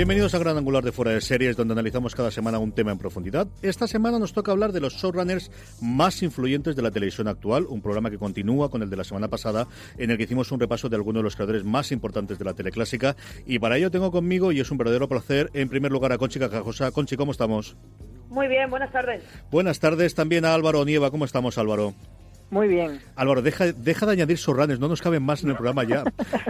Bienvenidos a Gran Angular de Fuera de Series, donde analizamos cada semana un tema en profundidad. Esta semana nos toca hablar de los showrunners más influyentes de la televisión actual, un programa que continúa con el de la semana pasada, en el que hicimos un repaso de algunos de los creadores más importantes de la teleclásica. Y para ello tengo conmigo, y es un verdadero placer, en primer lugar a Conchi Cajajosa. Conchi, ¿cómo estamos? Muy bien, buenas tardes. Buenas tardes también a Álvaro Nieva. ¿Cómo estamos, Álvaro? Muy bien. Álvaro, deja, deja de añadir showrunners, no nos caben más en el programa ya.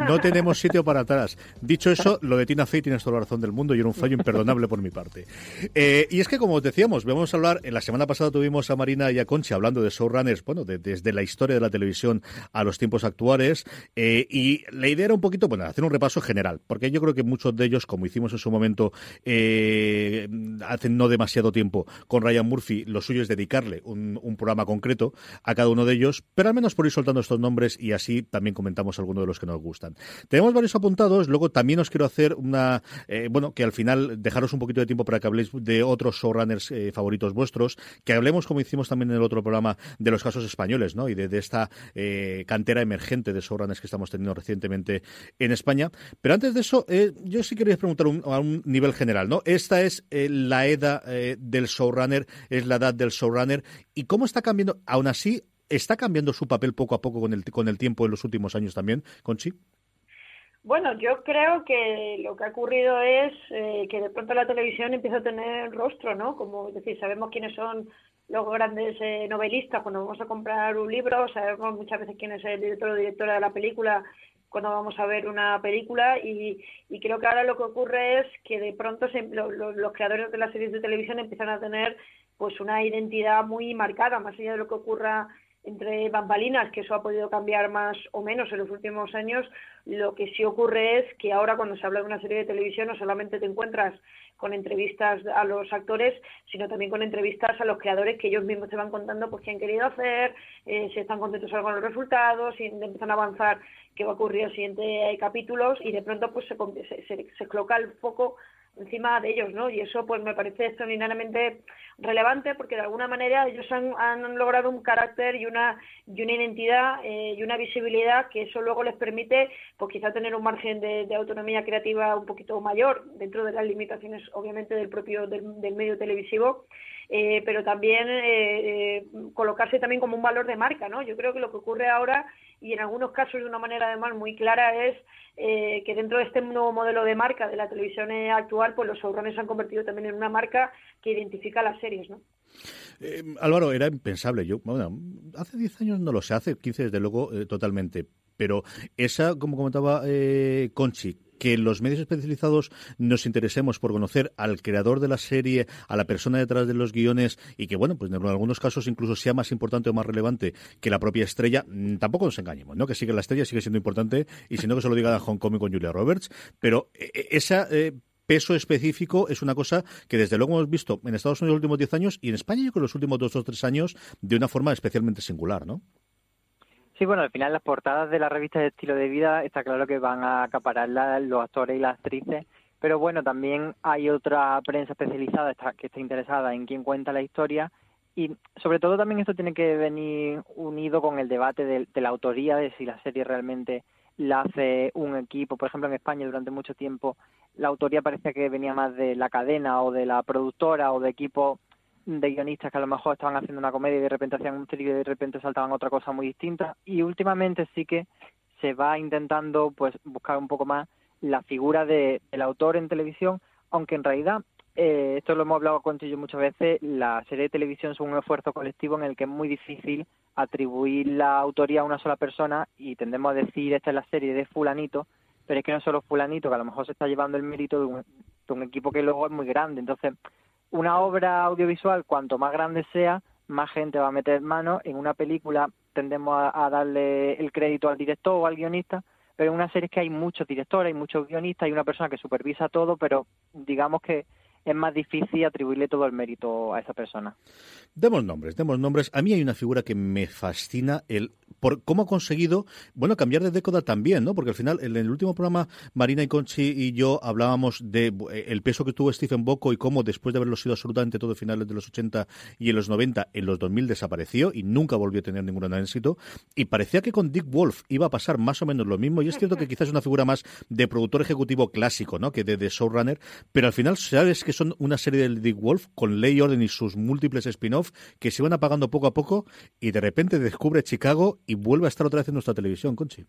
No tenemos sitio para atrás. Dicho eso, lo de Tina Fey tienes toda la razón del mundo y era un fallo imperdonable por mi parte. Eh, y es que, como decíamos, vamos a hablar, en la semana pasada tuvimos a Marina y a Concha hablando de showrunners, bueno, desde la historia de la televisión a los tiempos actuales. Eh, y la idea era un poquito, bueno, hacer un repaso general, porque yo creo que muchos de ellos, como hicimos en su momento eh, hace no demasiado tiempo con Ryan Murphy, lo suyo es dedicarle un, un programa concreto a cada uno de ellos, pero al menos por ir soltando estos nombres y así también comentamos algunos de los que nos gustan. Tenemos varios apuntados, luego también os quiero hacer una, eh, bueno, que al final dejaros un poquito de tiempo para que habléis de otros showrunners eh, favoritos vuestros, que hablemos, como hicimos también en el otro programa, de los casos españoles, ¿no? Y de, esta eh, cantera emergente de showrunners que estamos teniendo recientemente en España. Pero antes de eso, yo sí quería preguntar un, a un nivel general, ¿no? Esta es la edad del showrunner, es la edad del showrunner, y cómo está cambiando, aún así, ¿Está cambiando su papel poco a poco con el, con el tiempo en los últimos años también, Conchi? Bueno, yo creo que lo que ha ocurrido es eh, que de pronto la televisión empieza a tener rostro, ¿no? Como es decir, sabemos quiénes son los grandes eh, novelistas cuando vamos a comprar un libro, sabemos muchas veces quién es el director o directora de la película cuando vamos a ver una película y, y creo que ahora lo que ocurre es que de pronto se, lo, lo, los creadores de las series de televisión empiezan a tener pues una identidad muy marcada, más allá de lo que ocurra entre bambalinas, que eso ha podido cambiar más o menos en los últimos años, lo que sí ocurre es que ahora cuando se habla de una serie de televisión no solamente te encuentras con entrevistas a los actores, sino también con entrevistas a los creadores que ellos mismos te van contando pues qué han querido hacer, eh, si están contentos con los resultados, si empiezan a avanzar qué va a ocurrir en los siguientes capítulos y de pronto pues se, se, se coloca el foco encima de ellos, ¿no? Y eso pues me parece extraordinariamente relevante porque de alguna manera ellos han, han logrado un carácter y una y una identidad eh, y una visibilidad que eso luego les permite pues quizá tener un margen de, autonomía creativa un poquito mayor dentro de las limitaciones obviamente del propio del, del medio televisivo eh, pero también eh, eh, colocarse también como un valor de marca, ¿no? Yo creo que lo que ocurre ahora y en algunos casos de una manera además muy clara es eh, que dentro de este nuevo modelo de marca de la televisión actual, pues los showrunners se han convertido también en una marca que identifica las series, ¿no? Eh, Álvaro, era impensable. Yo, bueno, hace 10 años no lo sé, hace 15 desde luego eh, totalmente. Pero esa, como comentaba eh, Conchi, que los medios especializados nos interesemos por conocer al creador de la serie, a la persona detrás de los guiones y que, bueno, pues en algunos casos incluso sea más importante o más relevante que la propia estrella, mm, tampoco nos engañemos, ¿no? Que sí que la estrella sigue siendo importante y si no que se lo diga a Hong Kong con Julia Roberts, pero esa eh, peso específico es una cosa que desde luego hemos visto en Estados Unidos los últimos 10 años y en España yo creo los últimos dos o tres años de una forma especialmente singular, ¿no? Sí, bueno, al final las portadas de las revistas de estilo de vida está claro que van a acaparar los actores y las actrices, pero bueno, también hay otra prensa especializada que está interesada en quién cuenta la historia y sobre todo también esto tiene que venir unido con el debate de, de la autoría, de si la serie realmente la hace un equipo. Por ejemplo, en España durante mucho tiempo la autoría parecía que venía más de la cadena o de la productora o de equipo de guionistas que a lo mejor estaban haciendo una comedia y de repente hacían un thriller y de repente saltaban otra cosa muy distinta y últimamente sí que se va intentando pues buscar un poco más la figura de, del autor en televisión aunque en realidad eh, esto lo hemos hablado con yo muchas veces, la serie de televisión es un esfuerzo colectivo en el que es muy difícil atribuir la autoría a una sola persona y tendemos a decir esta es la serie de fulanito, pero es que no solo fulanito, que a lo mejor se está llevando el mérito de un equipo que luego es muy grande. Entonces, una obra audiovisual, cuanto más grande sea, más gente va a meter mano. En una película tendemos a, a darle el crédito al director o al guionista, pero en una serie es que hay muchos directores, hay muchos guionistas, hay una persona que supervisa todo, pero digamos que es más difícil atribuirle todo el mérito a esa persona. Demos nombres, demos nombres. A mí hay una figura que me fascina, el por cómo ha conseguido, bueno, cambiar de década también, ¿no? Porque al final, en el último programa, Marina y Conchi y yo hablábamos de eh, el peso que tuvo Stephen Bocco y cómo después de haberlo sido absolutamente todo finales de los 80 y en los 90, en los 2000 desapareció y nunca volvió a tener ningún éxito. Y parecía que con Dick Wolf iba a pasar más o menos lo mismo. Y es cierto que quizás es una figura más de productor ejecutivo clásico, ¿no? Que de, de showrunner. Pero al final, sabes que son una serie de Dick Wolf con Ley Orden y sus múltiples spin-off que se van apagando poco a poco y de repente descubre Chicago y vuelve a estar otra vez en nuestra televisión, Conchi.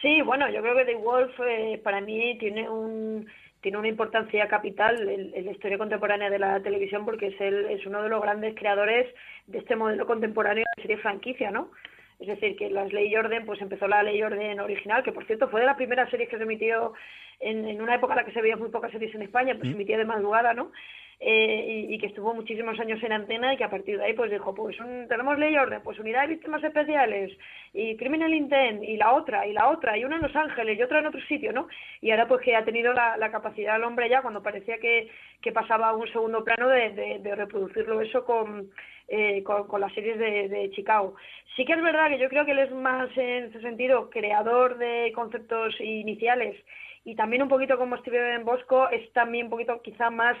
Sí, bueno, yo creo que The Wolf eh, para mí tiene un tiene una importancia capital en, la historia contemporánea de la televisión porque es el, es uno de los grandes creadores de este modelo contemporáneo de serie franquicia, ¿no? Es decir, que las Ley Orden, pues empezó la Ley Orden original, que por cierto fue de las primeras series que se emitió en, en una época en la que se veían muy pocas series en España, pues se emitía de madrugada, ¿no? eh, y, y, que estuvo muchísimos años en antena y que a partir de ahí pues dijo, pues un, tenemos ley y orden, pues unidad de víctimas especiales y criminal intent y la otra y la otra y una en Los Ángeles y otra en otro sitio, ¿no? Y ahora pues que ha tenido la, la capacidad el hombre ya cuando parecía que, que pasaba a un segundo plano de, de, de reproducirlo eso con, eh, con, las series de, de, Chicago. Sí que es verdad que yo creo que él es más en ese sentido creador de conceptos iniciales y también un poquito como Steven Bosco es también un poquito quizá más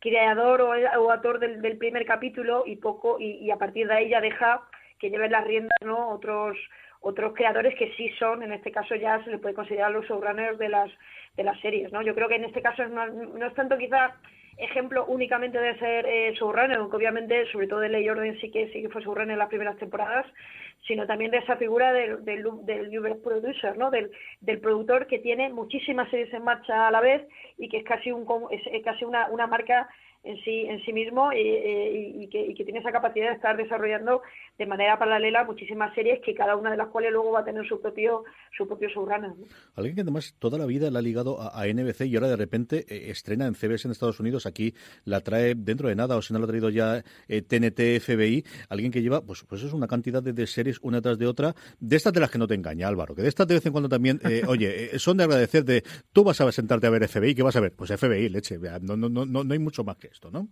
creador o, o autor del, primer capítulo y poco y, a partir de ahí ya deja que lleven las riendas no otros otros creadores que sí son en este caso ya se les puede considerar los showrunners de las de las series no yo creo que en este caso no, no es tanto quizá ejemplo únicamente de ser eh, aunque obviamente, sobre todo de Ley Orden sí que sí que fue showrunner en las primeras temporadas, sino también de esa figura del, del, del Producer, ¿no? Del, del productor que tiene muchísimas series en marcha a la vez y que es casi un es casi una, una marca en sí en sí mismo y, y, y, que, y, que, tiene esa capacidad de estar desarrollando de manera paralela muchísimas series que cada una de las cuales luego va a tener su propio su propio showrunner. ¿no? Alguien que además toda la vida la ha ligado a, a NBC y ahora de repente eh, estrena en CBS en Estados Unidos, aquí la trae dentro de nada o si no la ha traído ya eh, TNT, FBI, alguien que lleva pues pues es una cantidad de, de, series una tras de otra, de estas de las que no te engaña Álvaro, que de estas de vez en cuando también, eh, oye, son de agradecer de tú vas a sentarte a ver FBI, ¿qué vas a ver? Pues FBI, leche, no, no, no, no hay mucho más que ¿no?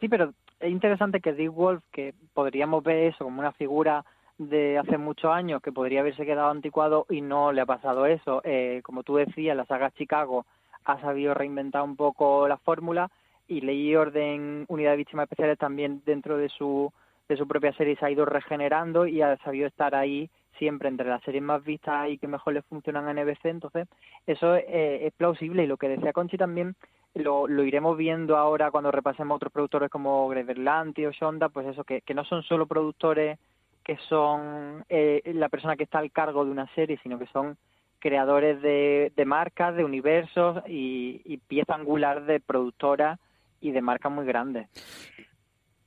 Sí, pero es interesante que Dick Wolf, que podríamos ver eso como una figura de hace muchos años que podría haberse quedado anticuado y no le ha pasado eso. Eh, como tú decías, la saga Chicago ha sabido reinventar un poco la fórmula y Ley Orden Unidad de Víctimas Especiales también dentro de su de su propia serie se ha ido regenerando y ha sabido estar ahí siempre entre las series más vistas y que mejor le funcionan a NBC, entonces eso eh, es plausible y lo que decía Conchi también lo, lo, iremos viendo ahora cuando repasemos otros productores como Greverlanti o Shonda, pues eso, que, que no son solo productores que son eh, la persona que está al cargo de una serie, sino que son creadores de, de marcas, de universos y, y pieza angular de productoras y de marcas muy grandes.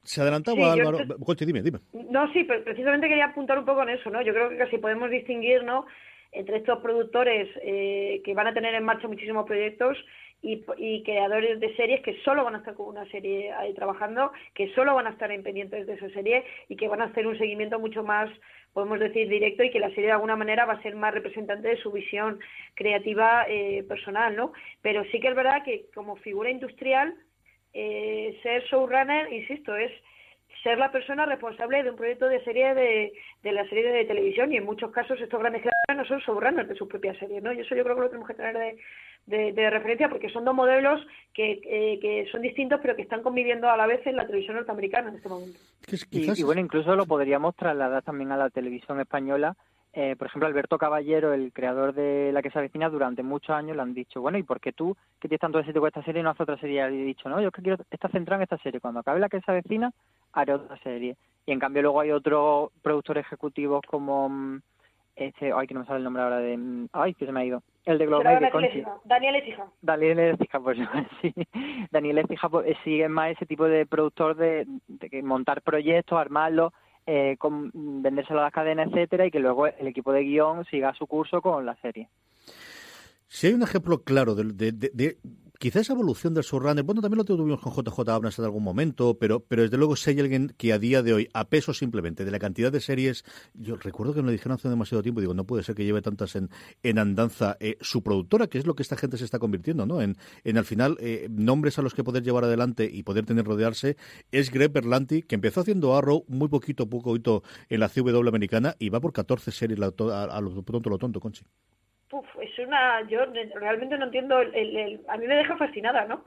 Se adelantaba sí, Álvaro. Coche, dime, dime. No, sí, pero precisamente quería apuntar un poco en eso, ¿no? Yo creo que casi podemos distinguir, ¿no? Entre estos productores eh, que van a tener en marcha muchísimos proyectos y, y, creadores de series que solo van a estar con una serie ahí trabajando, que solo van a estar en pendientes de esa serie y que van a hacer un seguimiento mucho más, podemos decir, directo y que la serie de alguna manera va a ser más representante de su visión creativa eh, personal, ¿no? Pero sí que es verdad que como figura industrial eh, ser showrunner, insisto, es ser la persona responsable de un proyecto de serie de, de la serie de televisión y en muchos casos estos grandes creadores no son showrunners de su propia serie, ¿no? Y eso yo creo que lo tenemos que tener de, de, de referencia porque son dos modelos que, eh, que, son distintos pero que están conviviendo a la vez en la televisión norteamericana en este momento. Y, y bueno, incluso lo podríamos trasladar también a la televisión española eh, por ejemplo, Alberto Caballero, el creador de La que se avecina, durante muchos años le han dicho, bueno, ¿y por qué tú, que tienes tanto éxito con esta serie, no haces otra serie? Y he dicho, no, yo es que quiero estar centrado en esta serie. Cuando acabe La que se avecina, haré otra serie. Y en cambio luego hay otros productores ejecutivos como este, ay, que no me sale el nombre ahora de, mm, ay, que se me ha ido, el de Globo Daniel. Ecija. Daniel Ecija. Daniel Ecija, pues sí. Daniel Ecija pues, sigue más ese tipo de productor de, de montar proyectos, armarlos, eh, con, vendérselo a las cadenas, etcétera, y que luego el equipo de guion siga su curso con la serie. Si hay un ejemplo claro de, de, de, de quizá esa evolución del showrunner, bueno, también lo tuvimos con JJ Abrams en algún momento, pero, pero desde luego si hay alguien que a día de hoy, a peso simplemente de la cantidad de series, yo recuerdo que me lo dijeron hace demasiado tiempo, digo, no puede ser que lleve tantas en, en andanza eh, su productora, que es lo que esta gente se está convirtiendo, ¿no? En, en al final, eh, nombres a los que poder llevar adelante y poder tener rodearse, es Greg Berlanti, que empezó haciendo Arrow muy poquito, poquito en la CW americana y va por 14 series a, a, lo pronto lo tonto, Conchi. Uf, es una. Yo realmente no entiendo. El, el, el, a mí me deja fascinada, ¿no?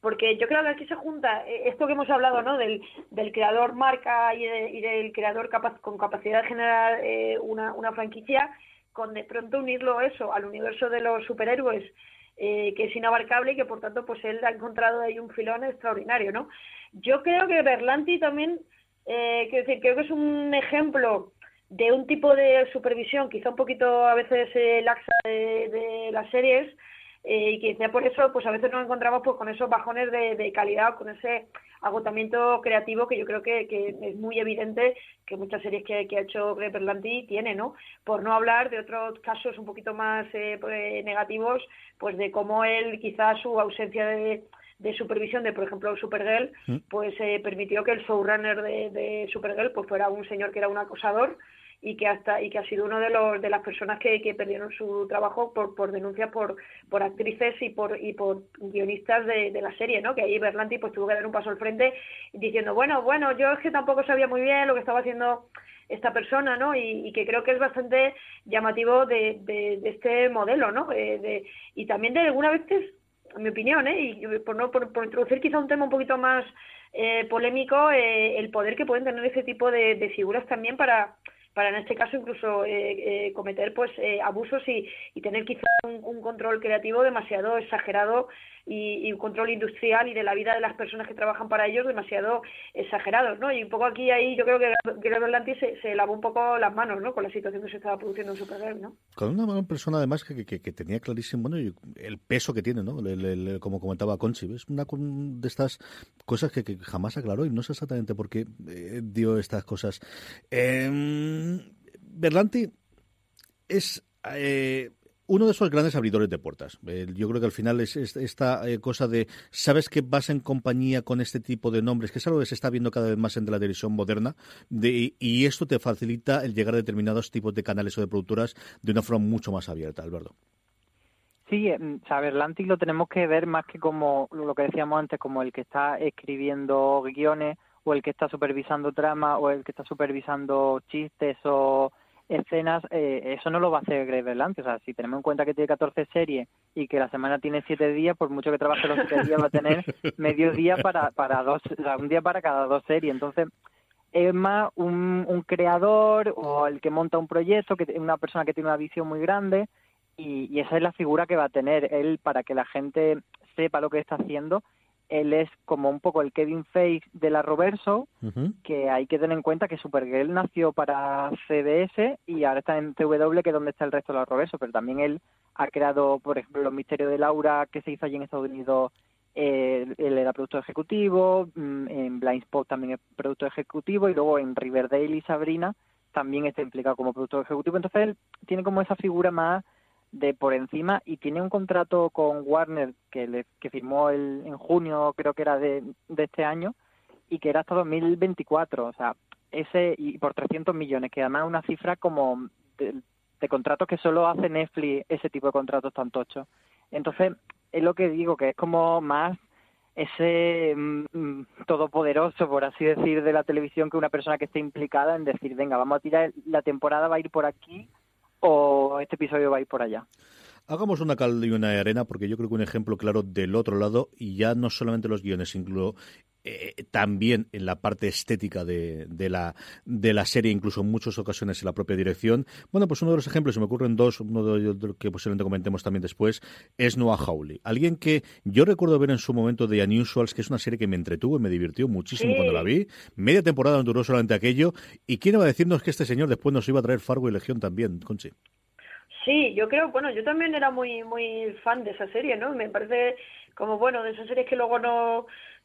Porque yo creo que aquí se junta eh, esto que hemos hablado, ¿no? Del, del creador marca y, de, y del creador con capacidad de generar eh, una, una franquicia, con de pronto unirlo eso al universo de los superhéroes, eh, que es inabarcable y que por tanto, pues él ha encontrado ahí un filón extraordinario, ¿no? Yo creo que Berlanti también, eh, quiero decir, creo que es un ejemplo de un tipo de supervisión quizá un poquito a veces eh, laxa de, de, las series eh, y quizá por eso pues a veces nos encontramos pues con esos bajones de, de calidad con ese agotamiento creativo que yo creo que, que es muy evidente que muchas series que, que ha hecho Greg Berlanti tiene, ¿no? Por no hablar de otros casos un poquito más eh, pues, negativos, pues de cómo él quizá su ausencia de de supervisión de, por ejemplo, Supergirl, pues eh, permitió que el showrunner de, de Supergirl pues fuera un señor que era un acosador y que hasta y que ha sido uno de los de las personas que, que perdieron su trabajo por por denuncias por por actrices y por y por guionistas de, de la serie no que ahí Berlanti pues tuvo que dar un paso al frente diciendo bueno bueno yo es que tampoco sabía muy bien lo que estaba haciendo esta persona, ¿no? Y, y, que creo que es bastante llamativo de, de, de este modelo, ¿no? Eh, de, y también de alguna vez, mi opinión, ¿eh? Y por, no, por, por introducir quizá un tema un poquito más eh, polémico, eh, el poder que pueden tener ese tipo de, figuras también para para en este caso incluso eh, eh, cometer pues eh, abusos y, y, tener quizá un, control creativo demasiado exagerado y, un control industrial y de la vida de las personas que trabajan para ellos demasiado exagerados, ¿no? Y un poco aquí ahí yo creo que Greg Berlanti se, lavó un poco las manos, ¿no? Con la situación que se estaba produciendo en Supergirl, ¿no? Con una persona además que, que, tenía clarísimo, bueno, el peso que tiene, ¿no? Como comentaba Conchi, es una de estas cosas que, jamás aclaró y no sé exactamente por qué eh, dio estas cosas. Eh, Berlanti es eh, uno de esos grandes abridores de puertas. Yo creo que al final es, es esta eh, cosa de, sabes que vas en compañía con este tipo de nombres, que es algo que se está viendo cada vez más en la televisión moderna, de, y esto te facilita el llegar a determinados tipos de canales o de productoras de una forma mucho más abierta, Alberto. Sí, o sea, Berlanti lo tenemos que ver más que como lo que decíamos antes, como el que está escribiendo guiones o el que está supervisando trama o el que está supervisando chistes o escenas, eh, eso no lo va a hacer Greg Berlanti. O sea, si tenemos en cuenta que tiene 14 series y que la semana tiene 7 días, por mucho que trabaje los 7 días, va a tener medio día para, para dos, o sea, un día para cada dos series. Entonces, es más un, un creador o el que monta un proyecto, que una persona que tiene una visión muy grande y, y esa es la figura que va a tener él para que la gente sepa lo que está haciendo él es como un poco el Kevin Feige de la Roverso, uh -huh. que hay que tener en cuenta que Supergirl nació para CBS y ahora está en CW, que es donde está el resto de la Roverso, pero también él ha creado, por ejemplo, Los Misterios de Laura, que se hizo allí en Estados Unidos, eh, él era productor ejecutivo, en Blind Spot también es productor ejecutivo, y luego en Riverdale y Sabrina también está implicado como productor ejecutivo, entonces él tiene como esa figura más de por encima y tiene un contrato con Warner que le, que firmó el, en junio creo que era de, este año y que era hasta 2024 o sea ese y por 300 millones que además es una cifra como de, contratos que solo hace Netflix ese tipo de contratos tan tochos. Entonces es lo que digo que es como más ese mm, todopoderoso, por así decir, de la televisión que una persona que esté implicada en decir, venga, vamos a tirar, la temporada va a ir por aquí o este episodio va a ir por allá. Hagamos una cal y una arena, porque yo creo que un ejemplo claro del otro lado, y ya no solamente los guiones, incluso eh, también en la parte estética de, de, la, de la serie, incluso en muchas ocasiones en la propia dirección. Bueno, pues uno de los ejemplos, se me ocurren dos, uno de los que posiblemente comentemos también después, es Noah Hawley. Alguien que yo recuerdo ver en su momento de Unusuals, que es una serie que me entretuvo y me divirtió muchísimo cuando la vi. Media temporada duró solamente aquello. ¿Y quién iba a decirnos que este señor después nos iba a traer Fargo y Legión también, Conchi? Sí, yo creo, bueno, yo también era muy muy fan de esa serie, ¿no? Me parece como, bueno, de esas series que luego no,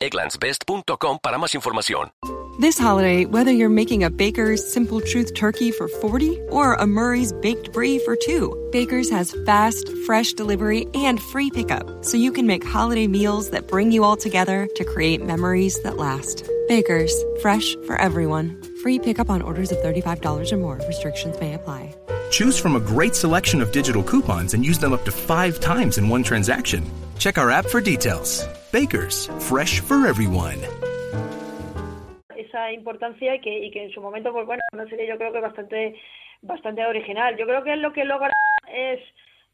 egglandsbest.com para más información. This holiday, whether you're making a Baker's Simple Truth turkey for 40 or a Murray's Baked Brie for 2, Baker's has fast, fresh delivery and free pickup, so you can make holiday meals that bring you all together to create memories that last. Baker's, fresh for everyone. Free pickup on orders of $35 or more. Restrictions may apply. Choose from a great selection of digital coupons and use them up to five times in one transaction. Check our app for details. Bakers, fresh for everyone. Esa importancia y que, y que en su momento, pues bueno, una serie yo creo que bastante, bastante original. Yo creo que lo que logra es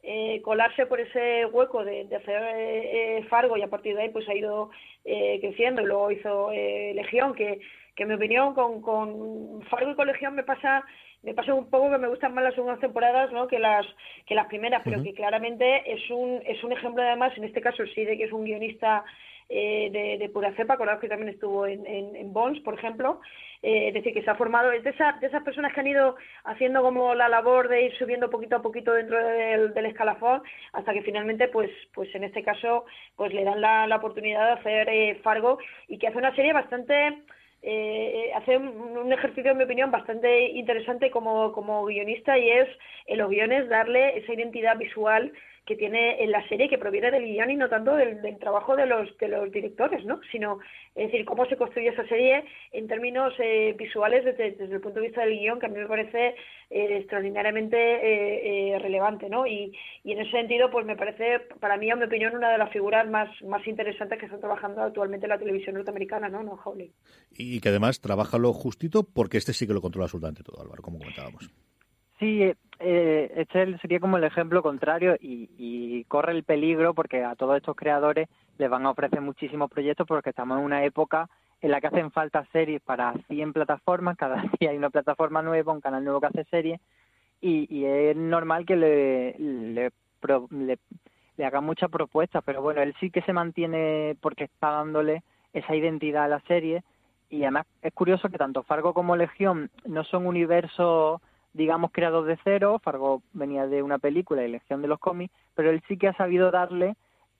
eh, colarse por ese hueco de, de hacer eh, eh, Fargo y a partir de ahí pues ha ido eh, creciendo y luego hizo eh, Legión, que, que en mi opinión con, con Fargo y con Legión me pasa me pasa un poco que me gustan más las segundas temporadas ¿no? que las que las primeras, pero que claramente es un es un ejemplo además, en este caso sí, de que es un guionista eh, de, de, pura cepa, acordad que también estuvo en, en, en Bones, por ejemplo, eh, es decir, que se ha formado, es de, esa, de esas personas que han ido haciendo como la labor de ir subiendo poquito a poquito dentro del, del escalafón, hasta que finalmente, pues, pues en este caso, pues le dan la, la oportunidad de hacer eh, Fargo y que hace una serie bastante eh, hace un, un, ejercicio, en mi opinión, bastante interesante como, como guionista y es en los guiones darle esa identidad visual que tiene en la serie que proviene del guion y no tanto del, trabajo de los, de los directores, ¿no? Sino, es decir, cómo se construye esa serie en términos eh, visuales desde, el punto de vista del guion, que a mí me parece eh, extraordinariamente eh, relevante, ¿no? Y, y, en ese sentido, pues me parece, para mí, en mi opinión, una de las figuras más, más interesantes que están trabajando actualmente en la televisión norteamericana, ¿no? No, Howley. Y que además trabaja lo justito porque este sí que lo controla absolutamente todo, Álvaro, como comentábamos. Sí, eh, este sería como el ejemplo contrario y, y, corre el peligro porque a todos estos creadores les van a ofrecer muchísimos proyectos porque estamos en una época en la que hacen falta series para 100 plataformas, cada día hay una plataforma nueva, un canal nuevo que hace series y, y es normal que le, le, le, le hagan muchas propuestas, pero bueno, él sí que se mantiene porque está dándole esa identidad a la serie y además es curioso que tanto Fargo como Legión no son universos digamos, creados de cero. Fargo venía de una película y Legión de los cómics, pero él sí que ha sabido darle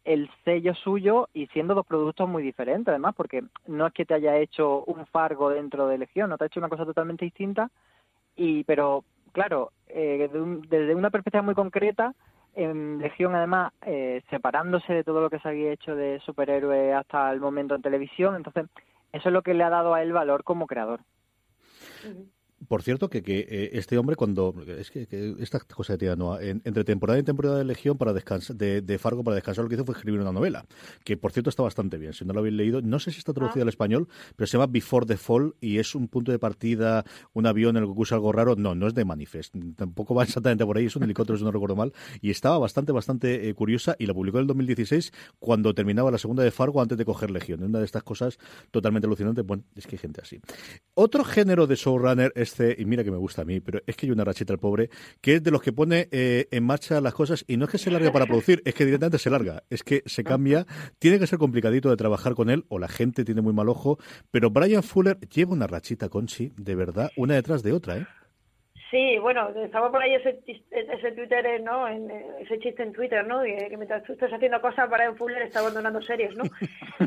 el sello suyo y siendo dos productos muy diferentes, además, porque no es que te haya hecho un Fargo dentro de Legión, no te ha hecho una cosa totalmente distinta, y pero claro, eh, de un, desde una perspectiva muy concreta, en Legión además eh, separándose de todo lo que se había hecho de superhéroe hasta el momento en televisión, entonces eso es lo que le ha dado a él valor como creador. Por cierto, que, que eh, este hombre cuando... Es que, que esta cosa de no, en, entre temporada y temporada de Legión para descansar, de, de, Fargo para descansar lo que hizo fue escribir una novela, que por cierto está bastante bien. Si no lo habéis leído, no sé si está traducida ah. al español, pero se llama Before the Fall y es un punto de partida, un avión en el que ocurre algo raro. No, no es de Manifest. Tampoco va exactamente por ahí, es un helicóptero, si no recuerdo mal. Y estaba bastante, bastante eh, curiosa y la publicó en el 2016 cuando terminaba la segunda de Fargo antes de coger Legión. Una de estas cosas totalmente alucinantes. Bueno, es que hay gente así. Otro género de showrunner, y mira que me gusta a mí, pero es que hay una rachita el pobre, que es de los que pone eh, en marcha las cosas y no es que se largue para producir, es que directamente se larga, es que se cambia, tiene que ser complicadito de trabajar con él o la gente tiene muy mal ojo, pero Brian Fuller lleva una rachita, Conchi, de verdad, una detrás de otra, ¿eh? Sí, bueno, estaba por ahí ese, ese Twitter, ¿no? En, ese chiste en Twitter, ¿no? Que, que mientras tú estás haciendo cosas, Brian Fuller está abandonando series, ¿no?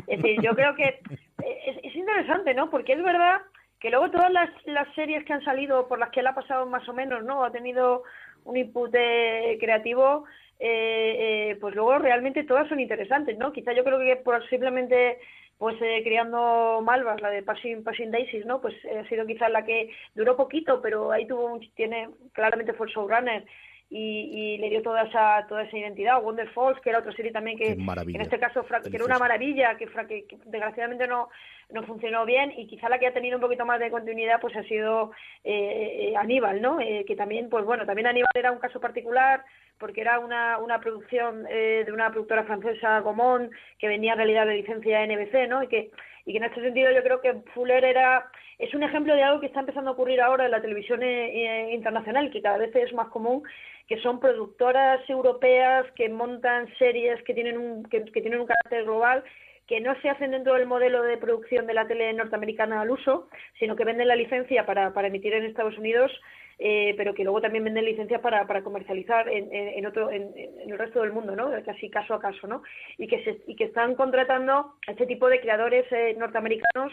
Es decir, yo creo que es, es interesante, ¿no? Porque es verdad que luego todas las, las series que han salido por las que él ha pasado más o menos, ¿no? Ha tenido un input eh, creativo, eh, eh, pues luego realmente todas son interesantes, ¿no? Quizá yo creo que por simplemente pues eh, criando malvas, la de Passing, Passing Daisies, ¿no? Pues eh, ha sido quizás la que duró poquito, pero ahí tuvo tiene claramente fue showrunner y, y, le dio toda esa toda esa identidad. Wonder Falls, que era otra serie también que, en este caso que era una maravilla, que, que, que, desgraciadamente no, no funcionó bien y quizá la que ha tenido un poquito más de continuidad pues ha sido eh, eh Aníbal, ¿no? Eh, que también, pues bueno, también Aníbal era un caso particular porque era una, una producción eh, de una productora francesa, Gaumont, que venía en realidad de licencia NBC, ¿no? Y que, y que en este sentido yo creo que Fuller era es un ejemplo de algo que está empezando a ocurrir ahora en la televisión eh, internacional, que cada vez es más común, que son productoras europeas que montan series que tienen un, que, tienen un carácter global que no se hacen dentro del modelo de producción de la tele norteamericana al uso, sino que venden la licencia para, para emitir en Estados Unidos, eh, pero que luego también venden licencias para, para comercializar en, en, otro, en, el resto del mundo, ¿no? casi caso a caso, ¿no? y que, se, y que están contratando a este tipo de creadores eh, norteamericanos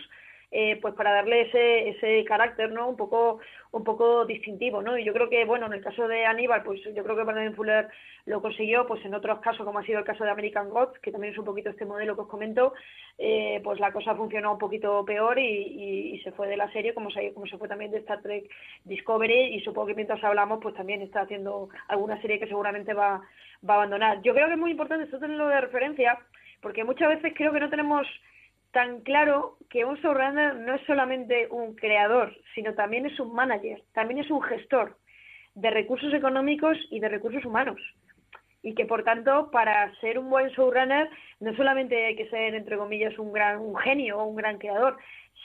eh, pues para darle ese, ese carácter no un poco un poco distintivo no y yo creo que bueno en el caso de Aníbal pues yo creo que Brandon Fuller lo consiguió pues en otros casos como ha sido el caso de American Gods que también es un poquito este modelo que os comento eh, pues la cosa funcionó un poquito peor y, y, se fue de la serie como se como se fue también de Star Trek Discovery y supongo que mientras hablamos pues también está haciendo alguna serie que seguramente va va a abandonar. Yo creo que es muy importante esto tenerlo de referencia porque muchas veces creo que no tenemos tan claro que un showrunner no es solamente un creador, sino también es un manager, también es un gestor de recursos económicos y de recursos humanos. Y que por tanto, para ser un buen showrunner, no solamente hay que ser, entre comillas, un gran un genio o un gran creador,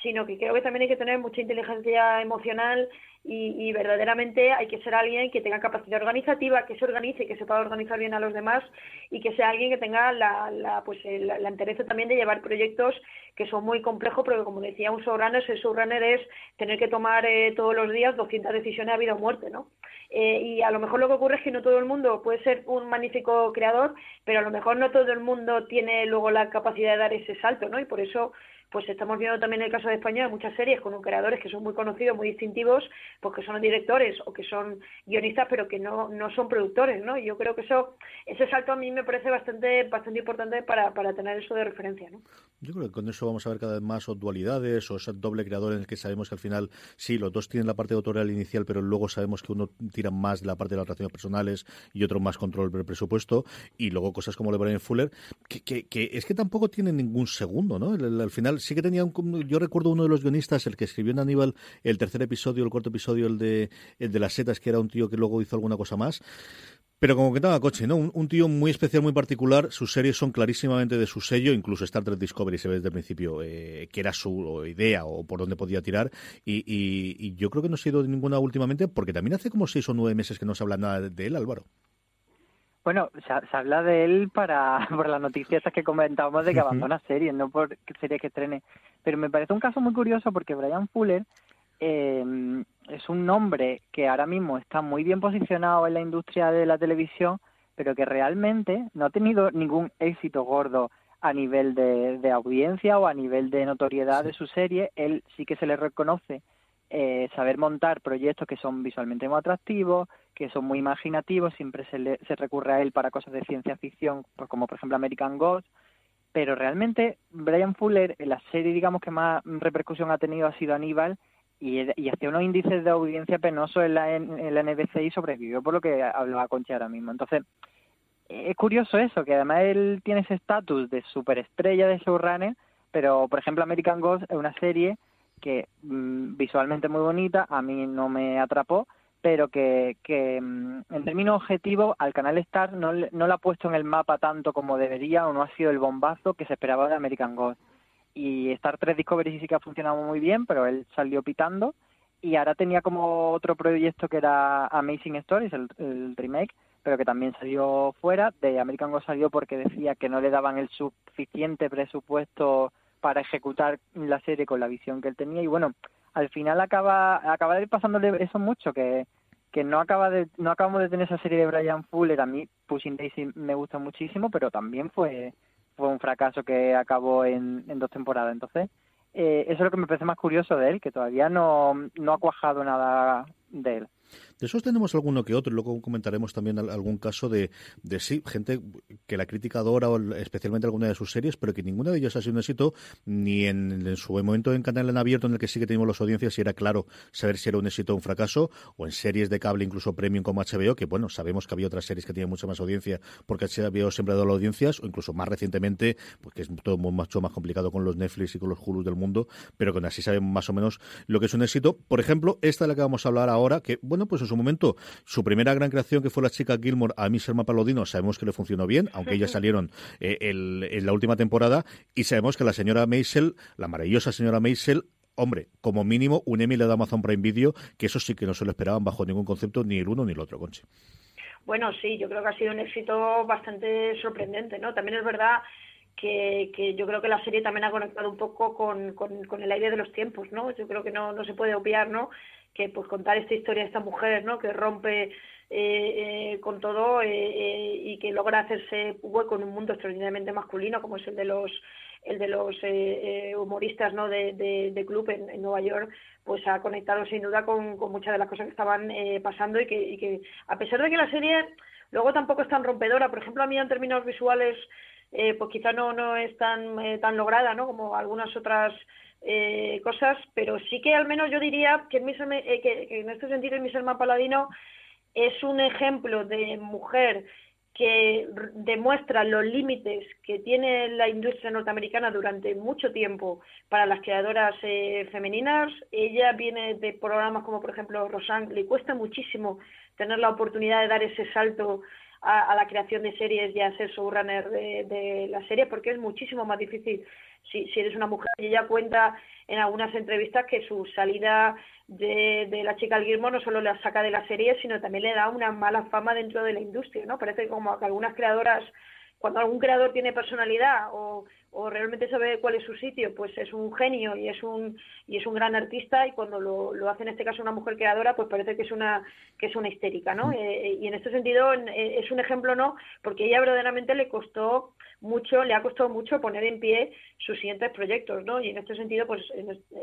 sino que creo que también hay que tener mucha inteligencia emocional y, verdaderamente hay que ser alguien que tenga capacidad organizativa, que se organice, que sepa organizar bien a los demás y que sea alguien que tenga la, la pues la, también de llevar proyectos que son muy complejos, porque como decía un showrunner, el showrunner es tener que tomar eh, todos los días 200 decisiones a vida o muerte, ¿no? Eh, y a lo mejor lo que ocurre es que no todo el mundo puede ser un magnífico creador, pero a lo mejor no todo el mundo tiene luego la capacidad de dar ese salto, ¿no? Y por eso pues estamos viendo también el caso de España muchas series con creadores que son muy conocidos, muy distintivos, porque son directores o que son guionistas, pero que no, no son productores, ¿no? Y yo creo que eso, ese salto a mí me parece bastante, bastante importante para, para tener eso de referencia, ¿no? Yo creo que con eso vamos a ver cada vez más o dualidades o ese doble creador en el que sabemos que al final, sí, los dos tienen la parte autorial inicial, pero luego sabemos que uno tira más de la parte de las relaciones personales y otro más control del presupuesto, y luego cosas como de Fuller, que, que, que, es que tampoco tienen ningún segundo, ¿no? al final sí que tenía un, yo recuerdo uno de los guionistas, el que escribió en Aníbal el tercer episodio, el cuarto episodio, el de, el de las setas, que era un tío que luego hizo alguna cosa más. Pero como que estaba coche, ¿no? Un, tío muy especial, muy particular. Sus series son clarísimamente de su sello. Incluso Star Trek Discovery se ve desde el principio eh, que era su idea o por dónde podía tirar. Y, y, yo creo que no ha ido de ninguna últimamente porque también hace como seis o nueve meses que no se habla nada de él, Álvaro. Bueno, se, habla de él para por las noticias que comentábamos de que abandona series, no por series que estrene. Pero me parece un caso muy curioso porque Brian Fuller eh, es un nombre que ahora mismo está muy bien posicionado en la industria de la televisión, pero que realmente no ha tenido ningún éxito gordo a nivel de, de audiencia o a nivel de notoriedad de su serie. Él sí que se le reconoce eh, saber montar proyectos que son visualmente muy atractivos, que son muy imaginativos, siempre se, se recurre a él para cosas de ciencia ficción, pues como por ejemplo American Ghost, pero realmente Brian Fuller, en la serie digamos que más repercusión ha tenido ha sido Aníbal, y, y hacía unos índices de audiencia penosos en la, en, la NBC y sobrevivió por lo que hablaba Concha ahora mismo. Entonces, es curioso eso, que además él tiene ese estatus de superestrella de showrunner, pero por ejemplo American Ghost es una serie que mm, visualmente muy bonita, a mí no me atrapó, pero que, que mm, en términos objetivos al canal Star no, no lo ha puesto en el mapa tanto como debería o no ha sido el bombazo que se esperaba de American Ghost. Y Star 3 Discovery sí que ha funcionado muy bien, pero él salió pitando y ahora tenía como otro proyecto que era Amazing Stories, el, el remake, pero que también salió fuera. De American Ghost salió porque decía que no le daban el suficiente presupuesto para ejecutar la serie con la visión que él tenía y bueno, al final acaba acaba de ir pasándole eso mucho que que no acaba de no acabamos de tener esa serie de Brian Fuller. A mí Pushing Daisy me gusta muchísimo pero también fue fue un fracaso que acabó en, en dos temporadas. Entonces eh, eso es lo que me parece más curioso de él que todavía no no ha cuajado nada de él De esos tenemos alguno que otro, luego comentaremos también algún caso de, sí, gente que la crítica adora, especialmente alguna de sus series, pero que ninguna de ellas ha sido un éxito, ni en, su momento en canal en abierto, en el que sí que tenemos las audiencias, y era claro saber si era un éxito o un fracaso, o en series de cable, incluso premium como HBO, que bueno, sabemos que había otras series que tenían mucha más audiencia, porque HBO siempre ha dado las audiencias, o incluso más recientemente, porque es todo mucho más complicado con los Netflix y con los Hulu del mundo, pero con así sabemos más o menos lo que es un éxito. Por ejemplo, esta de la que vamos a hablar ahora, que bueno, pues su momento, su primera gran creación, que fue la chica Gilmore, a mí Selma Palodino, sabemos que le funcionó bien, aunque ellas salieron eh, en la última temporada, y sabemos que la señora Maisel, la maravillosa señora Maisel, hombre, como mínimo un Emmy le da Amazon Prime Video, que eso sí que no se lo esperaban bajo ningún concepto, ni el uno ni el otro, Conchi. Bueno, sí, yo creo que ha sido un éxito bastante sorprendente, ¿no? También es verdad que, que yo creo que la serie también ha conectado un poco con, con, con el aire de los tiempos, ¿no? Yo creo que no, no se puede obviar, ¿no? Que pues contar esta historia de esta mujer no que rompe eh, eh, con todo eh, y que logra hacerse hueco en un mundo extraordinariamente masculino como es el de los el de los humoristas no de, de, club en, Nueva York pues ha conectado sin duda con, con muchas de las cosas que estaban pasando y que, y que a pesar de que la serie luego tampoco es tan rompedora por ejemplo a mí en términos visuales pues quizá no no es tan tan lograda no como algunas otras eh, cosas, pero sí que al menos yo diría que, eh, en este sentido el Miselma Paladino es un ejemplo de mujer que demuestra los límites que tiene la industria norteamericana durante mucho tiempo para las creadoras eh, femeninas. Ella viene de programas como, por ejemplo, Rosanne, le cuesta muchísimo tener la oportunidad de dar ese salto a, la creación de series y a ser showrunner de, de la serie, porque es muchísimo más difícil si, si eres una mujer. Y ella cuenta en algunas entrevistas que su salida de, de la chica al Gilmore no solo la saca de la serie, sino también le da una mala fama dentro de la industria, ¿no? Parece como que algunas creadoras, cuando algún creador tiene personalidad o o realmente sabe cuál es su sitio, pues es un genio y es un y es un gran artista y cuando lo, lo hace en este caso una mujer creadora, pues parece que es una que es una histérica, ¿no? Mm. Eh, y en este sentido eh, es un ejemplo, ¿no? Porque ella verdaderamente le costó mucho, le ha costado mucho poner en pie sus siguientes proyectos, ¿no? Y en este sentido, pues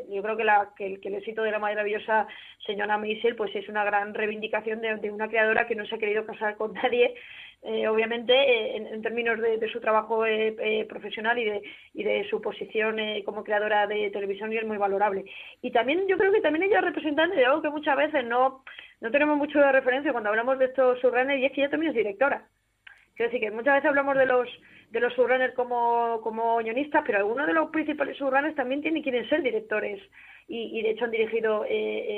yo creo que, la, que, el, que el éxito de la maravillosa señora Maisel, pues es una gran reivindicación de, de una creadora que no se ha querido casar con nadie eh, obviamente eh, en, términos de, su trabajo eh, profesional y de, y de su posición como creadora de televisión y es muy valorable. Y también yo creo que también ella es representante de algo que muchas veces no, no tenemos mucho de referencia cuando hablamos de estos subrunners y es que ella también es directora. Quiero decir que muchas veces hablamos de los de los subrunners como, como guionistas, pero algunos de los principales subrunners también tienen, quieren ser directores y, de hecho han dirigido eh,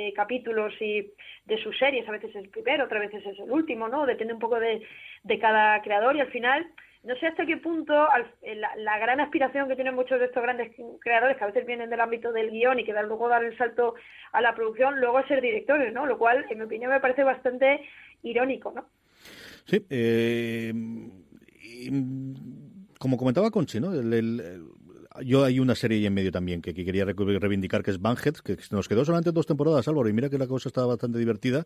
eh, capítulos y de sus series, a veces es el primero, otras veces es el último, ¿no? Depende un poco de, de cada creador y al final no sé hasta qué punto eh, la, gran aspiración que tienen muchos de estos grandes creadores, que a veces vienen del ámbito del guion y que luego dar el salto a la producción, luego ser directores, ¿no? Lo cual, en mi opinión, me parece bastante irónico, ¿no? Sí, eh, como comentaba Conchi, ¿no? el, yo hay una serie en medio también que, quería reivindicar, que es Banhead, que nos quedó solamente dos temporadas, Álvaro, y mira que la cosa estaba bastante divertida.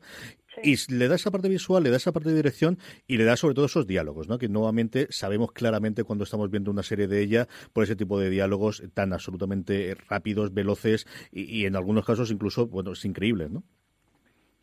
Y le da esa parte visual, le da esa parte de dirección y le da sobre todo esos diálogos, ¿no? que nuevamente sabemos claramente cuando estamos viendo una serie de ella por ese tipo de diálogos tan absolutamente rápidos, veloces y, en algunos casos incluso, bueno, es increíble, ¿no?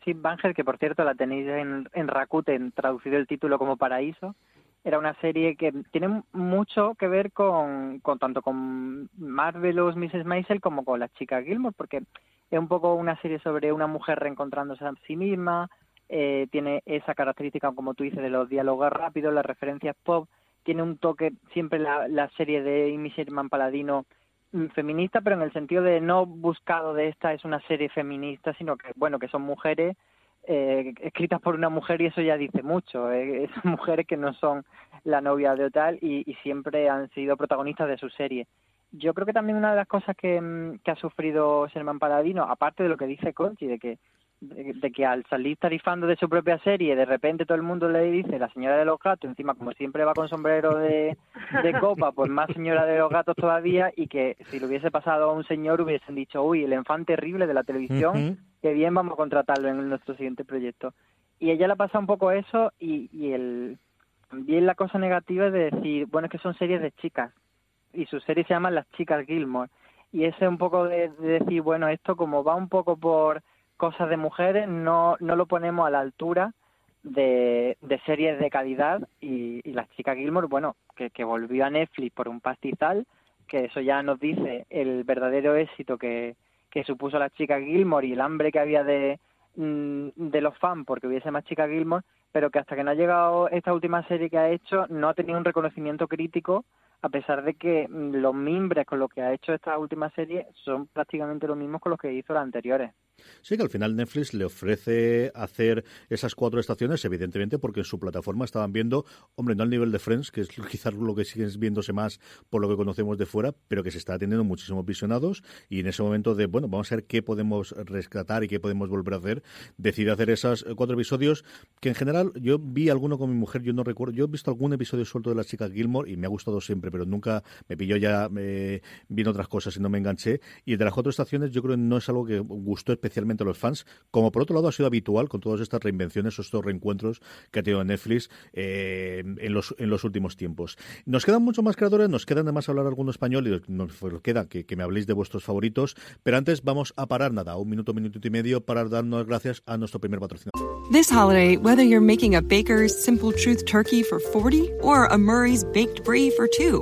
Sí, Banhead, que por cierto la tenéis en, en Rakuten, traducido el título como Paraíso, era una serie que tiene mucho que ver con, con tanto con Marvelous Mrs. Maisel como con la chica Gilmore, porque es un poco una serie sobre una mujer reencontrándose a sí misma, eh, tiene esa característica, como tú dices, de los diálogos rápidos, las referencias pop, tiene un toque, siempre la, la serie de Amy Sherman Paladino mm, feminista, pero en el sentido de no buscado de esta es una serie feminista, sino que, bueno, que son mujeres eh, escritas por una mujer y eso ya dice mucho. Eh, esas mujeres que no son la novia de tal y, y, siempre han sido protagonistas de su serie. Yo creo que también una de las cosas que, mm, ha sufrido Sherman Paladino, aparte de lo que dice Conchi, de que de, que al salir tarifando de su propia serie, de repente todo el mundo le dice la señora de los gatos, encima como siempre va con sombrero de, de copa, pues más señora de los gatos todavía, y que si le hubiese pasado a un señor hubiesen dicho, uy, el enfant terrible de la televisión, que bien vamos a contratarlo en nuestro siguiente proyecto. Y ella le pasa un poco eso y, el, también la cosa negativa es de decir, bueno, es que son series de chicas, y su serie se llama Las chicas Gilmore, y ese un poco de decir, bueno, esto como va un poco por cosas de mujeres no, no lo ponemos a la altura de, de series de calidad y, y la chica Gilmore, bueno, que, que volvió a Netflix por un pastizal, que eso ya nos dice el verdadero éxito que, que supuso la chica Gilmore y el hambre que había de, mm, de los fans porque hubiese más chica Gilmore, pero que hasta que no ha llegado esta última serie que ha hecho no ha tenido un reconocimiento crítico a pesar de que mm, los mimbres con los que ha hecho esta última serie son prácticamente los mismos con los que hizo las anteriores. Sí, que al final Netflix le ofrece hacer esas cuatro estaciones, evidentemente, porque en su plataforma estaban viendo, hombre, no al nivel de Friends, que es quizás lo que siguen viéndose más por lo que conocemos de fuera, pero que se está teniendo muchísimos visionados y en ese momento de, bueno, vamos a ver qué podemos rescatar y qué podemos volver a hacer, decide hacer esos cuatro episodios que en general yo vi alguno con mi mujer, yo no recuerdo, yo he visto algún episodio suelto de la chica Gilmore y me ha gustado siempre, pero nunca me pilló ya, me vino otras cosas y no me enganché. Y de las cuatro estaciones yo creo que no es algo que gustó especialmente a los fans, como por otro lado ha sido habitual con todas estas reinvenciones, estos reencuentros que ha tenido Netflix eh, en, los, en los últimos tiempos. Nos quedan mucho más creadores, nos quedan además hablar alguno español y nos queda que, que me habléis de vuestros favoritos, pero antes vamos a parar nada, un minuto, minuto y medio para darnos gracias a nuestro primer patrocinador. This holiday, whether you're making a Baker's Simple Truth turkey for 40 or a Murray's Baked Brie for 2,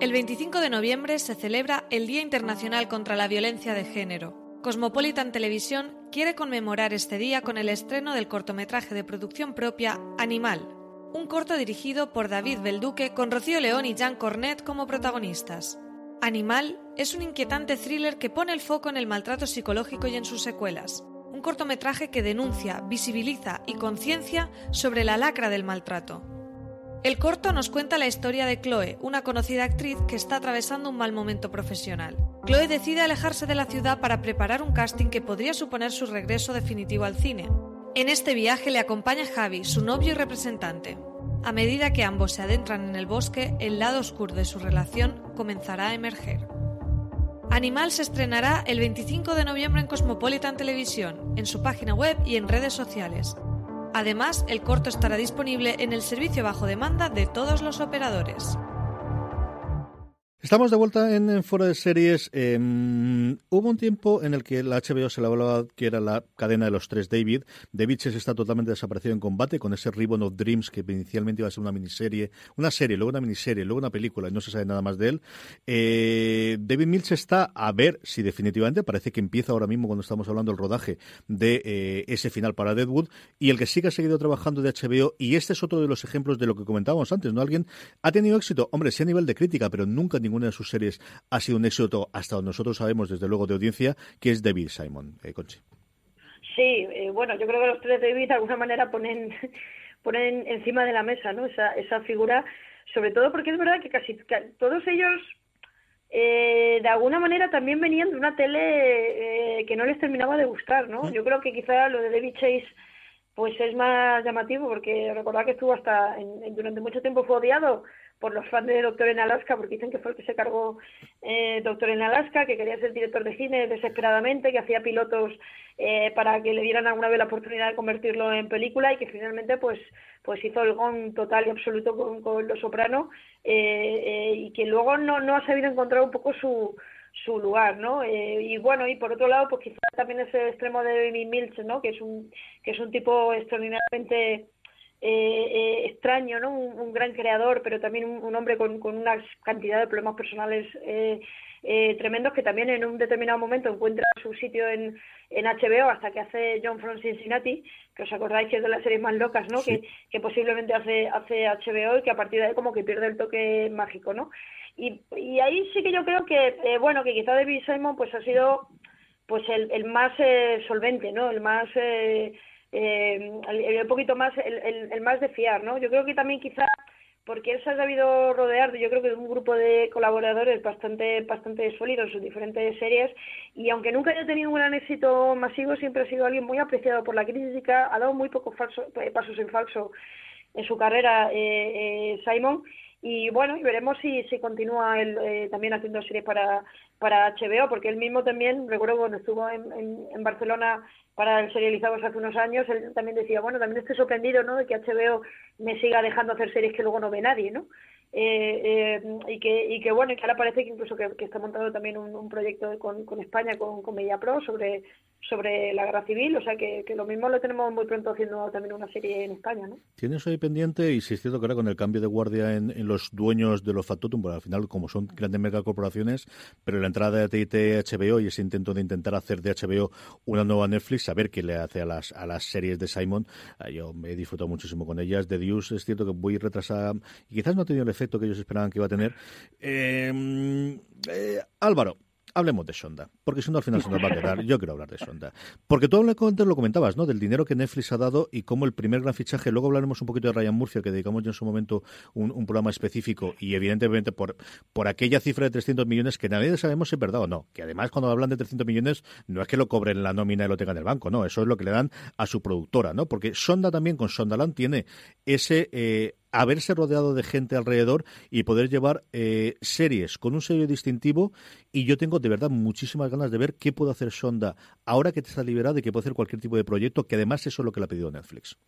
El 25 de noviembre se celebra el Día Internacional contra la Violencia de Género. Cosmopolitan Televisión quiere conmemorar este día con el estreno del cortometraje de producción propia Animal, un corto dirigido por David Belduque con Rocío León y Jean Cornet como protagonistas. Animal es un inquietante thriller que pone el foco en el maltrato psicológico y en sus secuelas. Un cortometraje que denuncia, visibiliza y conciencia sobre la lacra del maltrato. El corto nos cuenta la historia de Chloe, una conocida actriz que está atravesando un mal momento profesional. Chloe decide alejarse de la ciudad para preparar un casting que podría suponer su regreso definitivo al cine. En este viaje le acompaña Javi, su novio y representante. A medida que ambos se adentran en el bosque, el lado oscuro de su relación comenzará a emerger. Animal se estrenará el 25 de noviembre en Cosmopolitan Televisión, en su página web y en redes sociales. Además, el corto estará disponible en el servicio bajo demanda de todos los operadores. Estamos de vuelta en, en Fuera de Series. Eh, hubo un tiempo en el que la HBO se le hablaba que era la cadena de los tres David. David Chase está totalmente desaparecido en combate con ese Ribbon of Dreams que inicialmente iba a ser una miniserie, una serie, luego una miniserie, luego una película y no se sabe nada más de él. Eh, David Milch está a ver si definitivamente parece que empieza ahora mismo cuando estamos hablando del rodaje de eh, ese final para Deadwood y el que sí ha seguido trabajando de HBO y este es otro de los ejemplos de lo que comentábamos antes, ¿no? Alguien ha tenido éxito, hombre, sí a nivel de crítica, pero nunca ningún ninguna de sus series ha sido un éxito hasta donde nosotros sabemos, desde luego, de audiencia, que es David Simon. Eh, Conchi. Sí, eh, bueno, yo creo que los tres David de alguna manera ponen, ponen encima de la mesa ¿no? esa, esa figura, sobre todo porque es verdad que casi todos ellos eh, de alguna manera también venían de una tele eh, que no les terminaba de gustar, ¿no? Yo creo que quizá lo de David Chase pues es más llamativo porque recordad que estuvo hasta en, durante mucho tiempo fue odiado por los fans de Doctor en Alaska, porque dicen que fue el que se cargó eh, Doctor en Alaska, que quería ser director de cine desesperadamente, que hacía pilotos eh, para que le dieran alguna vez la oportunidad de convertirlo en película y que finalmente pues pues hizo el gong total y absoluto con, con Los Soprano eh, y que luego no, no ha sabido encontrar un poco su su lugar, ¿no? y bueno, y por otro lado, pues quizás también ese extremo de David Milch, ¿no? Que es un que es un tipo extraordinariamente eh, eh, extraño, ¿no? Un, gran creador, pero también un, hombre con, con, una cantidad de problemas personales eh, tremendos que también en un determinado momento encuentra su sitio en, en HBO hasta que hace John from Cincinnati, que os acordáis que es de las series más locas, ¿no? Que, que posiblemente hace, hace HBO y que a partir de ahí como que pierde el toque mágico, ¿no? Y, y ahí sí que yo creo que, eh, bueno, que quizá David Simon pues ha sido pues el, el más eh, solvente, ¿no? El más... Eh, eh, el, poquito más, el, el, más de fiar, ¿no? Yo creo que también quizá porque él se ha sabido rodear, yo creo que de un grupo de colaboradores bastante, bastante sólidos en sus diferentes series, y aunque nunca haya tenido un gran éxito masivo, siempre ha sido alguien muy apreciado por la crítica, ha dado muy pocos eh, pasos en falso en su carrera eh, eh, Simon, y bueno, y veremos si, si continúa él eh, también haciendo series para, para HBO, porque él mismo también, recuerdo cuando estuvo en, en, Barcelona para el serializados hace unos años, él también decía, bueno, también estoy sorprendido, ¿no?, de que HBO me siga dejando hacer series que luego no ve nadie, ¿no? Eh, eh, y que y que bueno y que ahora parece que incluso que, está montado también un, un proyecto con, con, España con, con Pro sobre sobre la guerra civil o sea que, que, lo mismo lo tenemos muy pronto haciendo también una serie en España ¿no? tienes ahí pendiente y si es cierto que ahora con el cambio de guardia en, en los dueños de los Factotum bueno, al final como son grandes megacorporaciones pero la entrada de TIT HBO y ese intento de intentar hacer de HBO una nueva Netflix saber qué le hace a las a las series de Simon ah, yo me he disfrutado muchísimo con ellas de Dios es cierto que voy retrasada y quizás no ha tenido el efecto que ellos esperaban que iba a tener. Eh, eh, Álvaro, hablemos de Sonda, porque si no al final se nos va a quedar. Yo quiero hablar de Sonda. Porque tú lo comentabas, ¿no? Del dinero que Netflix ha dado y cómo el primer gran fichaje, luego hablaremos un poquito de Ryan Murphy, que dedicamos ya en su momento un, un, programa específico y evidentemente por, por aquella cifra de 300 millones que nadie sabemos si es verdad o no. Que además cuando hablan de 300 millones no es que lo cobren la nómina y lo tengan en el banco, no. Eso es lo que le dan a su productora, ¿no? Porque Sonda también con Sondaland tiene ese... Eh, haberse rodeado de gente alrededor y poder llevar eh, series con un sello distintivo. Y yo tengo de verdad muchísimas ganas de ver qué puede hacer Sonda ahora que te está liberado y que puede hacer cualquier tipo de proyecto, que además eso es lo que le ha pedido Netflix.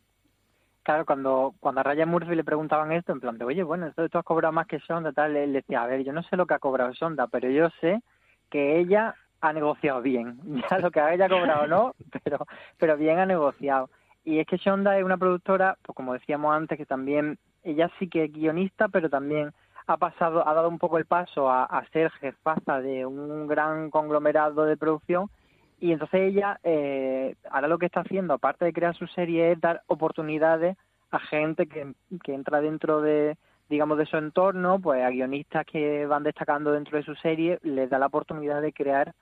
Claro, cuando, cuando a Ryan Murphy le preguntaban esto, en plan de, oye, bueno, esto tú has cobrado más que Sonda, tal, él decía, a ver, yo no sé lo que ha cobrado Sonda, pero yo sé que ella ha negociado bien. Ya lo que haya cobrado no, pero, pero bien ha negociado. Y es que Shonda es una productora, pues como decíamos antes, que también ella sí que es guionista, pero también ha pasado, ha dado un poco el paso a, a ser jefaza de un gran conglomerado de producción y entonces ella eh, ahora lo que está haciendo, aparte de crear su serie, es dar oportunidades a gente que, que entra dentro de, digamos, de su entorno, pues a guionistas que van destacando dentro de su serie, les da la oportunidad de crear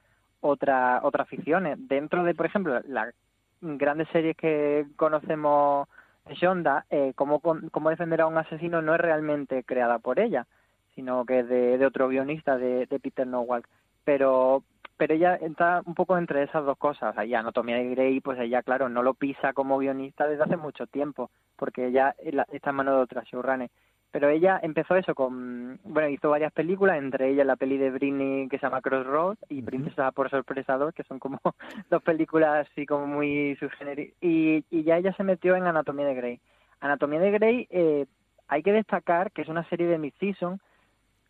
otra, otras ficciones. Dentro de, por ejemplo, las grandes series que conocemos Shonda, eh, cómo, cómo defender a un asesino no es realmente creada por ella, sino que es de, otro guionista, de, Peter Nowalk. Pero, pero ella está un poco entre esas dos cosas. Ahí Anatomía de Grey, pues ella, claro, no lo pisa como guionista desde hace mucho tiempo, porque ella está en manos de otra showrunner. Pero ella empezó eso con, bueno, hizo varias películas, entre ellas la peli de Britney que se llama Crossroads y Princesa por Sorpresa 2, que son como dos películas así como muy subgenéricas. Y, y ya ella se metió en Anatomía de Grey. Anatomía de Grey, eh, hay que destacar que es una serie de mid-season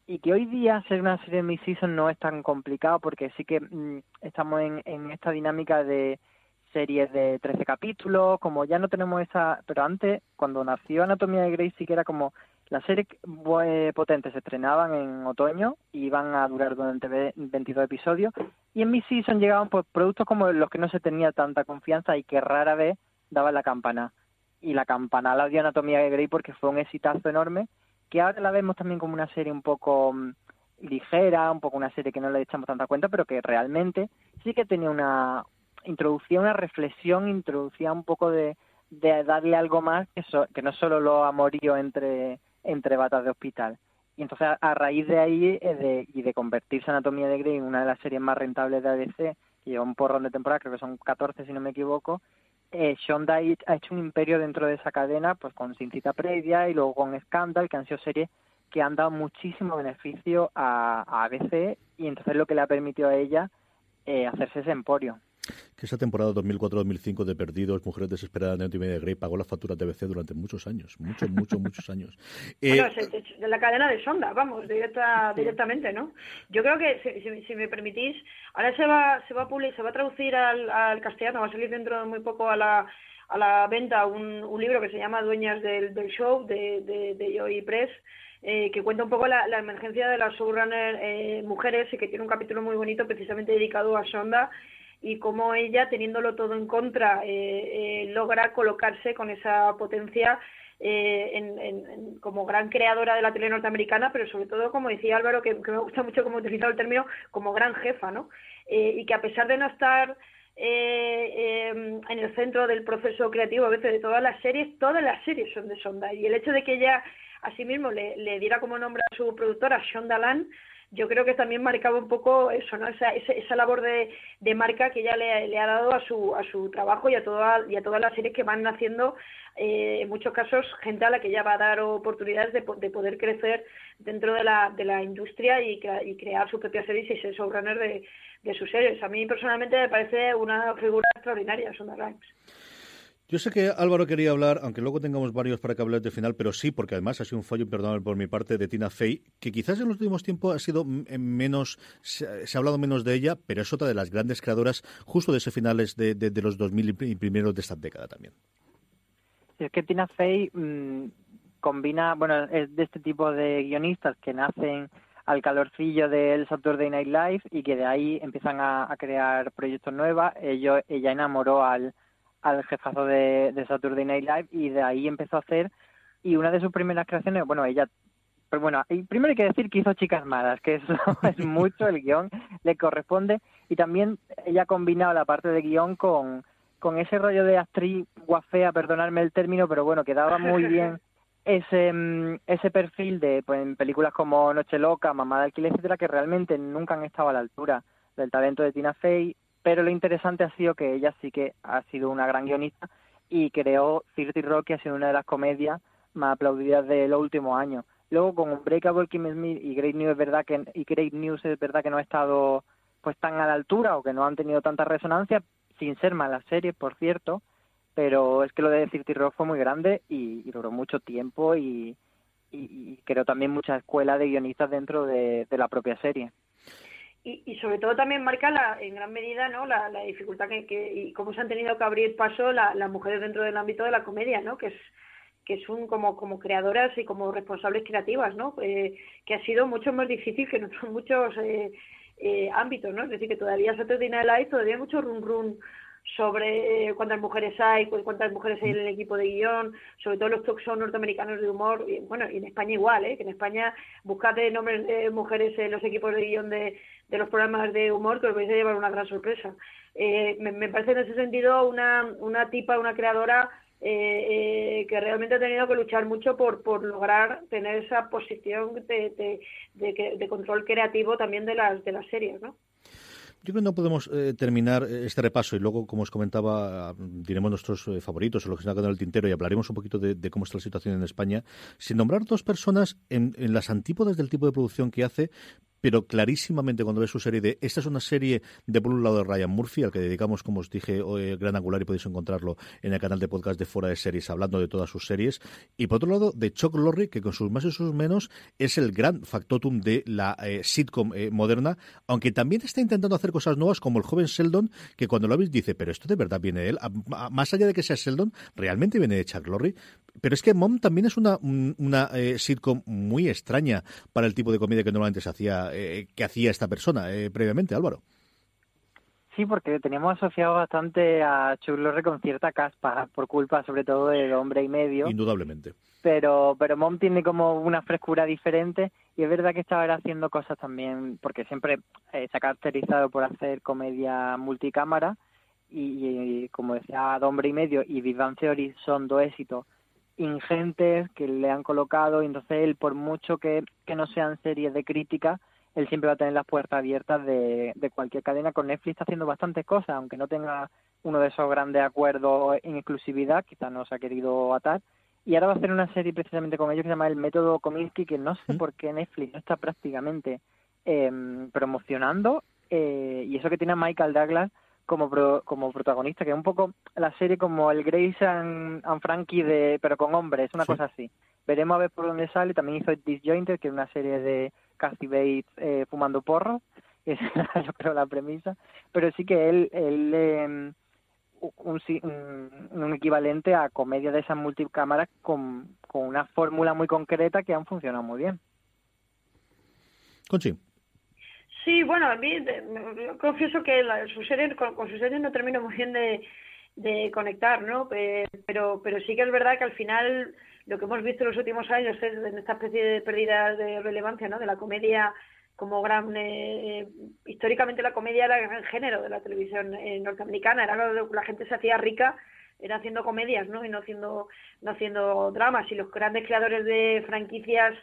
y que hoy día ser una serie de mid-season no es tan complicado porque sí que mm, estamos en, en esta dinámica de series de 13 capítulos, como ya no tenemos esa, pero antes, cuando nació Anatomía de Grey sí que era como las series potentes se estrenaban en otoño y iban a durar durante 22 episodios y en mi season llegaban pues, productos como los que no se tenía tanta confianza y que rara vez daban la campana. Y la campana la dio Anatomía de Grey porque fue un exitazo enorme que ahora la vemos también como una serie un poco mm, ligera, un poco una serie que no le echamos tanta cuenta, pero que realmente sí que tenía una introducía una reflexión, introducía un poco de, de darle algo más que, que no solo lo amorío entre entre batas de hospital. Y entonces, a, raíz de ahí de, y de convertirse Anatomía de Grey en una de las series más rentables de ADC, que lleva un porrón de temporada, creo que son 14 si no me equivoco, eh, Shonda ha hecho un imperio dentro de esa cadena, pues con Sin Cita Previa y luego con Scandal, que han sido series que han dado muchísimo beneficio a, a ABC y entonces lo que le ha permitido a ella eh, hacerse ese emporio que esa temporada 2004-2005 de Perdidos, Mujeres Desesperadas, de de Grey pagó las facturas de BC durante muchos años, muchos, muchos, muchos años. Eh, de la cadena de sonda, vamos, directa, directamente, ¿no? Yo creo que, si, me permitís, ahora se va, se va a publicar, se va a traducir al, castellano, va a salir dentro de muy poco a la, a la venta un, un libro que se llama Dueñas del, del Show, de, de, de Joy Press, eh, que cuenta un poco la, la emergencia de las showrunner eh, mujeres y que tiene un capítulo muy bonito precisamente dedicado a Sonda y cómo ella, teniéndolo todo en contra, eh, logra colocarse con esa potencia en, como gran creadora de la tele norteamericana, pero sobre todo, como decía Álvaro, que, me gusta mucho como utilizado el término, como gran jefa, ¿no? y que a pesar de no estar eh, em, en el centro del proceso creativo a veces de todas las series, todas las series son de Sonda. Y el hecho de que ella asimismo le, le diera como nombre a su productora, Shonda Land, yo creo que también marcaba un poco eso, ¿no? Esa, esa, labor de, de, marca que ella le, le, ha dado a su, a su trabajo y a, toda, y a todas las series que van haciendo, eh, en muchos casos, gente a la que ella va a dar oportunidades de, de poder crecer dentro de la, de la industria y, crear su propia series y ser showrunner de, de sus series. A mí personalmente me parece una figura extraordinaria, Sonda Rhimes. Yo sé que Álvaro quería hablar, aunque luego tengamos varios para que hables de final, pero sí, porque además ha sido un fallo imperdonable por mi parte de Tina Fey, que quizás en los últimos tiempos ha sido menos, se, ha hablado menos de ella, pero es otra de las grandes creadoras justo de ese finales de, de, los 2000 y primeros de esta década también. Es que Tina Fey mm, combina, bueno, es de este tipo de guionistas que nacen al calorcillo del Saturday Night Live y que de ahí empiezan a, crear proyectos nuevos. ella enamoró al, al jefazo de, de, Saturday Night Live y de ahí empezó a hacer y una de sus primeras creaciones, bueno, ella pero bueno, primero hay que decir que hizo Chicas Malas, que eso es mucho, el guion le corresponde, y también ella ha combinado la parte de guion con, con ese rollo de actriz guafea, perdonarme el término, pero bueno, quedaba muy bien ese, mm, ese perfil de pues, en películas como Noche Loca, Mamá de Alquiler, etcétera, que realmente nunca han estado a la altura del talento de Tina Fey, pero lo interesante ha sido que ella sí que ha sido una gran guionista y creó Cirti Rock, que ha sido una de las comedias más aplaudidas de los últimos años. Luego con Unbreakable Kim Smith y Great News es verdad que y Great News es verdad que no ha estado pues tan a la altura o que no han tenido tanta resonancia, sin ser malas series, por cierto, pero es que lo de Cirti Rock fue muy grande y, duró mucho tiempo y, y, creo también mucha escuela de guionistas dentro de, la propia serie. Y, y, sobre todo también marca la, en gran medida no la, la dificultad que, que, y cómo se han tenido que abrir paso la, las mujeres dentro del ámbito de la comedia no que es que son como como creadoras y como responsables creativas no eh, que ha sido mucho más difícil que en otros muchos eh, eh, ámbitos no es decir que todavía Saturday Night Live todavía hay mucho run run sobre eh, cuántas mujeres hay, cuántas mujeres hay en el equipo de guion, sobre todo los talk shows norteamericanos de humor, y, bueno, y en España igual, ¿eh? que en España buscad nombres de mujeres en los equipos de guion de, de los programas de humor que os vais a llevar una gran sorpresa. Eh, me, me, parece en ese sentido una, una tipa, una creadora eh, eh, que realmente ha tenido que luchar mucho por, por lograr tener esa posición de, de, de, de control creativo también de las, de las series, ¿no? Yo creo que no podemos eh, terminar eh, este repaso y luego, como os comentaba, diremos nuestros eh, favoritos o lo que se ha quedado en el tintero y hablaremos un poquito de, cómo está la situación en España, sin nombrar dos personas en, en las antípodas del tipo de producción que hace, pero clarísimamente cuando ves su serie de esta es una serie de por un lado de Ryan Murphy, al que dedicamos, como os dije, hoy, gran angular y podéis encontrarlo en el canal de podcast de Fuera de Series, hablando de todas sus series, y por otro lado de Chuck Lorre, que con sus más y sus menos es el gran factotum de la eh, sitcom eh, moderna, aunque también está intentando hacer cosas nuevas como el joven Sheldon, que cuando lo veis dice, pero esto de verdad viene de él, más allá de que sea Sheldon, realmente viene de Chuck Lorre, pero es que Mom también es una, una eh, sitcom muy extraña para el tipo de comedia que normalmente se hacía, eh, que hacía esta persona eh, previamente, Álvaro. Sí, porque teníamos asociado bastante a Chuck Lorre con cierta caspa, por culpa sobre todo del hombre y medio. Indudablemente. Pero, pero Mom tiene como una frescura diferente y es verdad que estaba haciendo cosas también, porque siempre se ha caracterizado por hacer comedia multicámara y, como decía, Hombre y Medio y Big Theory son dos éxitos ingentes que le han colocado y entonces él por mucho que, que no sean series de crítica él siempre va a tener las puertas abiertas de, de cualquier cadena. Con Netflix está haciendo bastantes cosas aunque no tenga uno de esos grandes acuerdos en exclusividad quizás no se ha querido atar. Y ahora va a hacer una serie precisamente con ellos que se llama El Método Kominsky que no sé por qué Netflix no está prácticamente eh, promocionando eh, y eso que tiene a Michael Douglas como, como protagonista, que es un poco la serie como el Grace and, Frankie, de, pero con hombres, una cosa así. Veremos a ver por dónde sale. También hizo Disjointed, que es una serie de Kathy Bates eh, fumando porro. es yo creo la premisa. Pero sí que él, él eh, un, un, equivalente a comedia de esas multicámaras con, con una fórmula muy concreta que han funcionado muy bien. Conchi. Sí, bueno, a mí confieso que la, su serie, con, su serie no termino muy bien de, de conectar, ¿no? Pero, pero sí que es verdad que al final lo que hemos visto en los últimos años es en esta especie de pérdida de relevancia, ¿no? De la comedia como gran eh, eh, históricamente la comedia era el gran género de la televisión eh, norteamericana era lo la gente se hacía rica era haciendo comedias no y no haciendo no haciendo dramas y los grandes creadores de franquicias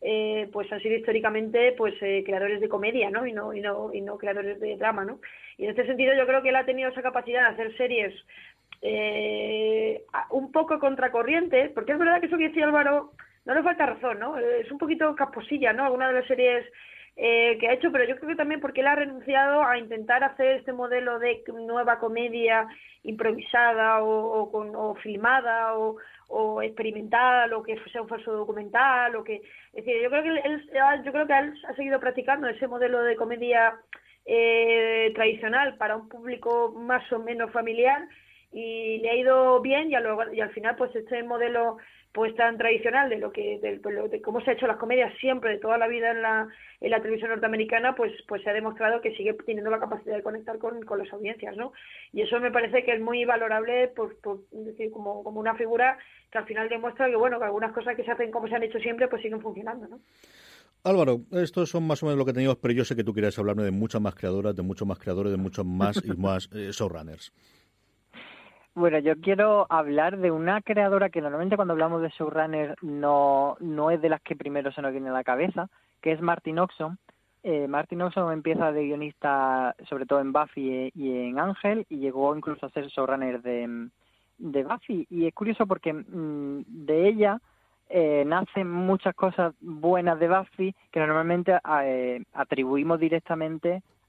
eh, pues han sido históricamente pues eh, creadores de comedia no y no y no y no creadores de drama no y en este sentido yo creo que él ha tenido esa capacidad de hacer series eh, un poco contracorriente porque es verdad que eso que decía Álvaro no le falta razón no es un poquito casposilla no alguna de las series eh, que ha hecho, pero yo creo que también porque él ha renunciado a intentar hacer este modelo de nueva comedia improvisada o, con, o filmada o, o experimental o que sea un falso documental o que es decir yo creo que él, yo creo que él ha seguido practicando ese modelo de comedia eh, tradicional para un público más o menos familiar y le ha ido bien y, y al final pues este modelo pues tan tradicional de lo que de, cómo se ha hecho las comedias siempre de toda la vida en la, en la televisión norteamericana pues pues se ha demostrado que sigue teniendo la capacidad de conectar con, con las audiencias no y eso me parece que es muy valorable por, por decir como, como una figura que al final demuestra que bueno que algunas cosas que se hacen como se han hecho siempre pues siguen funcionando no Álvaro, estos son más o menos lo que teníamos, pero yo sé que tú quieres hablarme de muchas más creadoras, de muchos más creadores, de muchos más y más eh, showrunners. Bueno, yo quiero hablar de una creadora que normalmente cuando hablamos de showrunner no, no es de las que primero se nos viene a la cabeza, que es Martin Oxon. Eh, Martin Oxon empieza de guionista sobre todo en Buffy y en Ángel y llegó incluso a ser showrunner de, de Buffy. Y es curioso porque mm, de ella eh, nacen muchas cosas buenas de Buffy que normalmente eh, atribuimos directamente